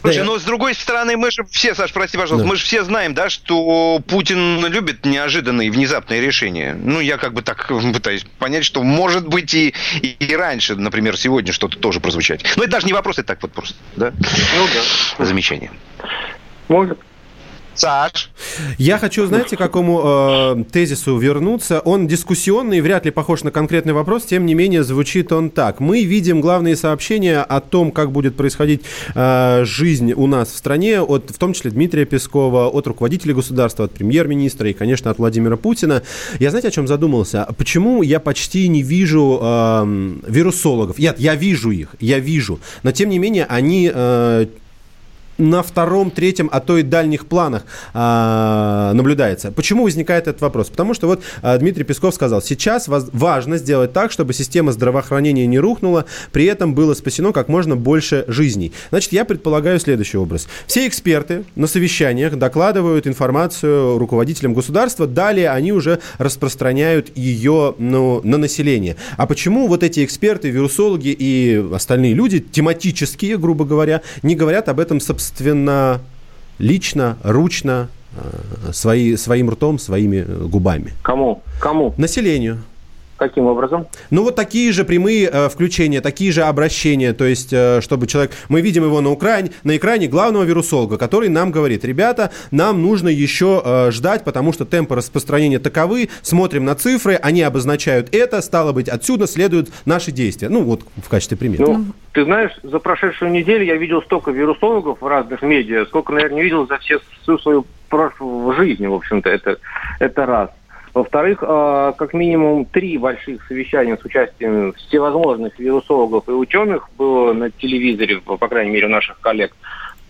Слушай, но с другой стороны, мы же все, Саш, прости, пожалуйста, Да. мы же все знаем, да, что Путин любит неожиданные, внезапные решения. Ну, я как бы так пытаюсь понять, что может быть и, и, и раньше, например, сегодня что-то тоже прозвучать. Но это даже не вопрос, это так вот просто, да? Ну да. Замечание. Может. Саш? Я хочу, знаете, к какому э, тезису вернуться. Он дискуссионный, вряд ли похож на конкретный вопрос, тем не менее звучит он так. Мы видим главные сообщения о том, как будет происходить э, жизнь у нас в стране, от, в том числе Дмитрия Пескова, от руководителей государства, от премьер-министра и, конечно, от Владимира Путина. Я знаете, о чем задумался? Почему я почти не вижу э, вирусологов? Нет, я вижу их, я вижу. Но, тем не менее, они... э, на втором, третьем, а то и дальних планах а, наблюдается. Почему возникает этот вопрос? Потому что вот а, Дмитрий Песков сказал, сейчас важно сделать так, чтобы система здравоохранения не рухнула, при этом было спасено как можно больше жизней. Значит, я предполагаю следующий образ. Все эксперты на совещаниях докладывают информацию руководителям государства, далее они уже распространяют ее ну, на население. А почему вот эти эксперты, вирусологи и остальные люди, тематические, грубо говоря, не говорят об этом собственно лично, ручно, э, свои, своим ртом, своими э, губами? Кому? Кому? Населению. Каким образом? Ну, вот такие же прямые э, включения, такие же обращения, то есть, э, чтобы человек... Мы видим его на, Украине, на экране главного вирусолога, который нам говорит, ребята, нам нужно еще э, ждать, потому что темпы распространения таковы, смотрим на цифры, они обозначают это, стало быть, отсюда следуют наши действия. Ну, вот в качестве примера. Ну, ты знаешь, за прошедшую неделю я видел столько вирусологов в разных медиа, сколько, наверное, не видел за все, всю свою прошлую жизнь, в общем-то, это, это раз. Во-вторых, э, как минимум три больших совещания с участием всевозможных вирусологов и ученых было на телевизоре, по крайней мере, у наших коллег.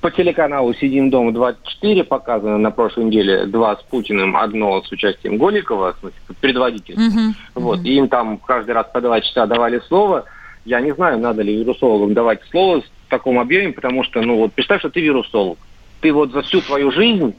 По телеканалу «Сидим дома» 24 показано на прошлой неделе, два с Путиным, одно с участием Голикова, в смысле, предводитель. Вот, и им там каждый раз по два часа давали слово. Я не знаю, надо ли вирусологам давать слово в таком объеме, потому что, ну вот, представь, что ты вирусолог. Ты вот за всю твою жизнь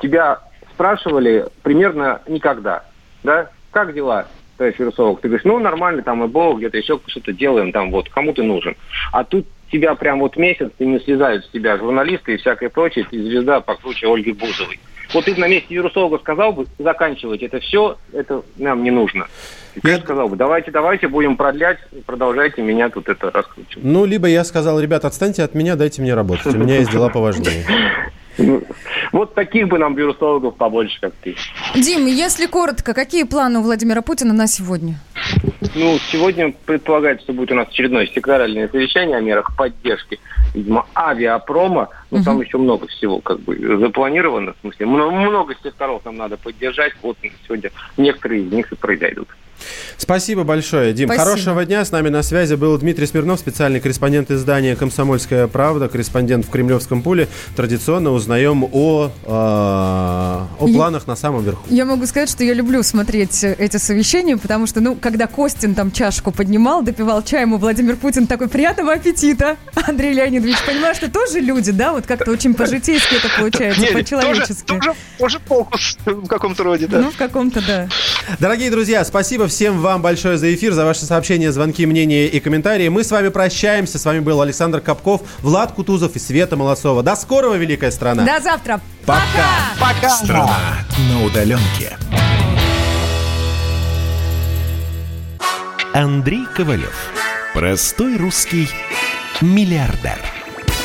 тебя спрашивали примерно никогда, да? Как дела, товарищ вирусолог? Ты говоришь, ну, нормально, там, и Бог, где-то еще что-то делаем, там, вот, кому ты нужен. А тут тебя прям вот месяц, и не слезают с тебя журналисты и всякое прочее, ты звезда покруче Ольги Бузовой. Вот ты на месте вирусолога сказал бы, заканчивайте это все, это нам не нужно. И, конечно, сказал бы, давайте, давайте будем продлять, продолжайте меня тут это раскручивать. Ну, либо я сказал, ребят, отстаньте от меня, дайте мне работать, у меня есть дела поважнее. Вот таких бы нам вирусологов побольше, как ты. Дим, если коротко, какие планы у Владимира Путина на сегодня? Ну, сегодня предполагается, что будет у нас очередное секторальное совещание о мерах поддержки, видимо, авиапрома. Но там еще много всего как бы запланировано. В смысле, много, много секторов нам надо поддержать. Вот сегодня некоторые из них и произойдут. Спасибо большое, Дим. Спасибо. Хорошего дня. С нами на связи был Дмитрий Смирнов, специальный корреспондент издания «Комсомольская правда», корреспондент в Кремлевском пуле. Традиционно узнаем о, э, о Я- планах на самом верху. Я могу сказать, что я люблю смотреть э, эти совещания, потому что, ну, когда Костин там чашку поднимал, допивал чай, ему Владимир Путин такой приятного аппетита. Андрей Леонидович, понимаешь, что тоже люди, да? Вот как-то очень по-житейски это получается, Не, по-человечески. Тоже фокус в каком-то роде, да. Ну, в каком-то, да. Дорогие друзья, спасибо всем вам большое за эфир, за ваши сообщения, звонки, мнения и комментарии. Мы с вами прощаемся. С вами был Александр Капков, Влад Кутузов и Света Молосова. До скорого, великая страна. До завтра. Пока. Пока. Страна на удаленке. Андрей Ковалев. Простой русский миллиардер.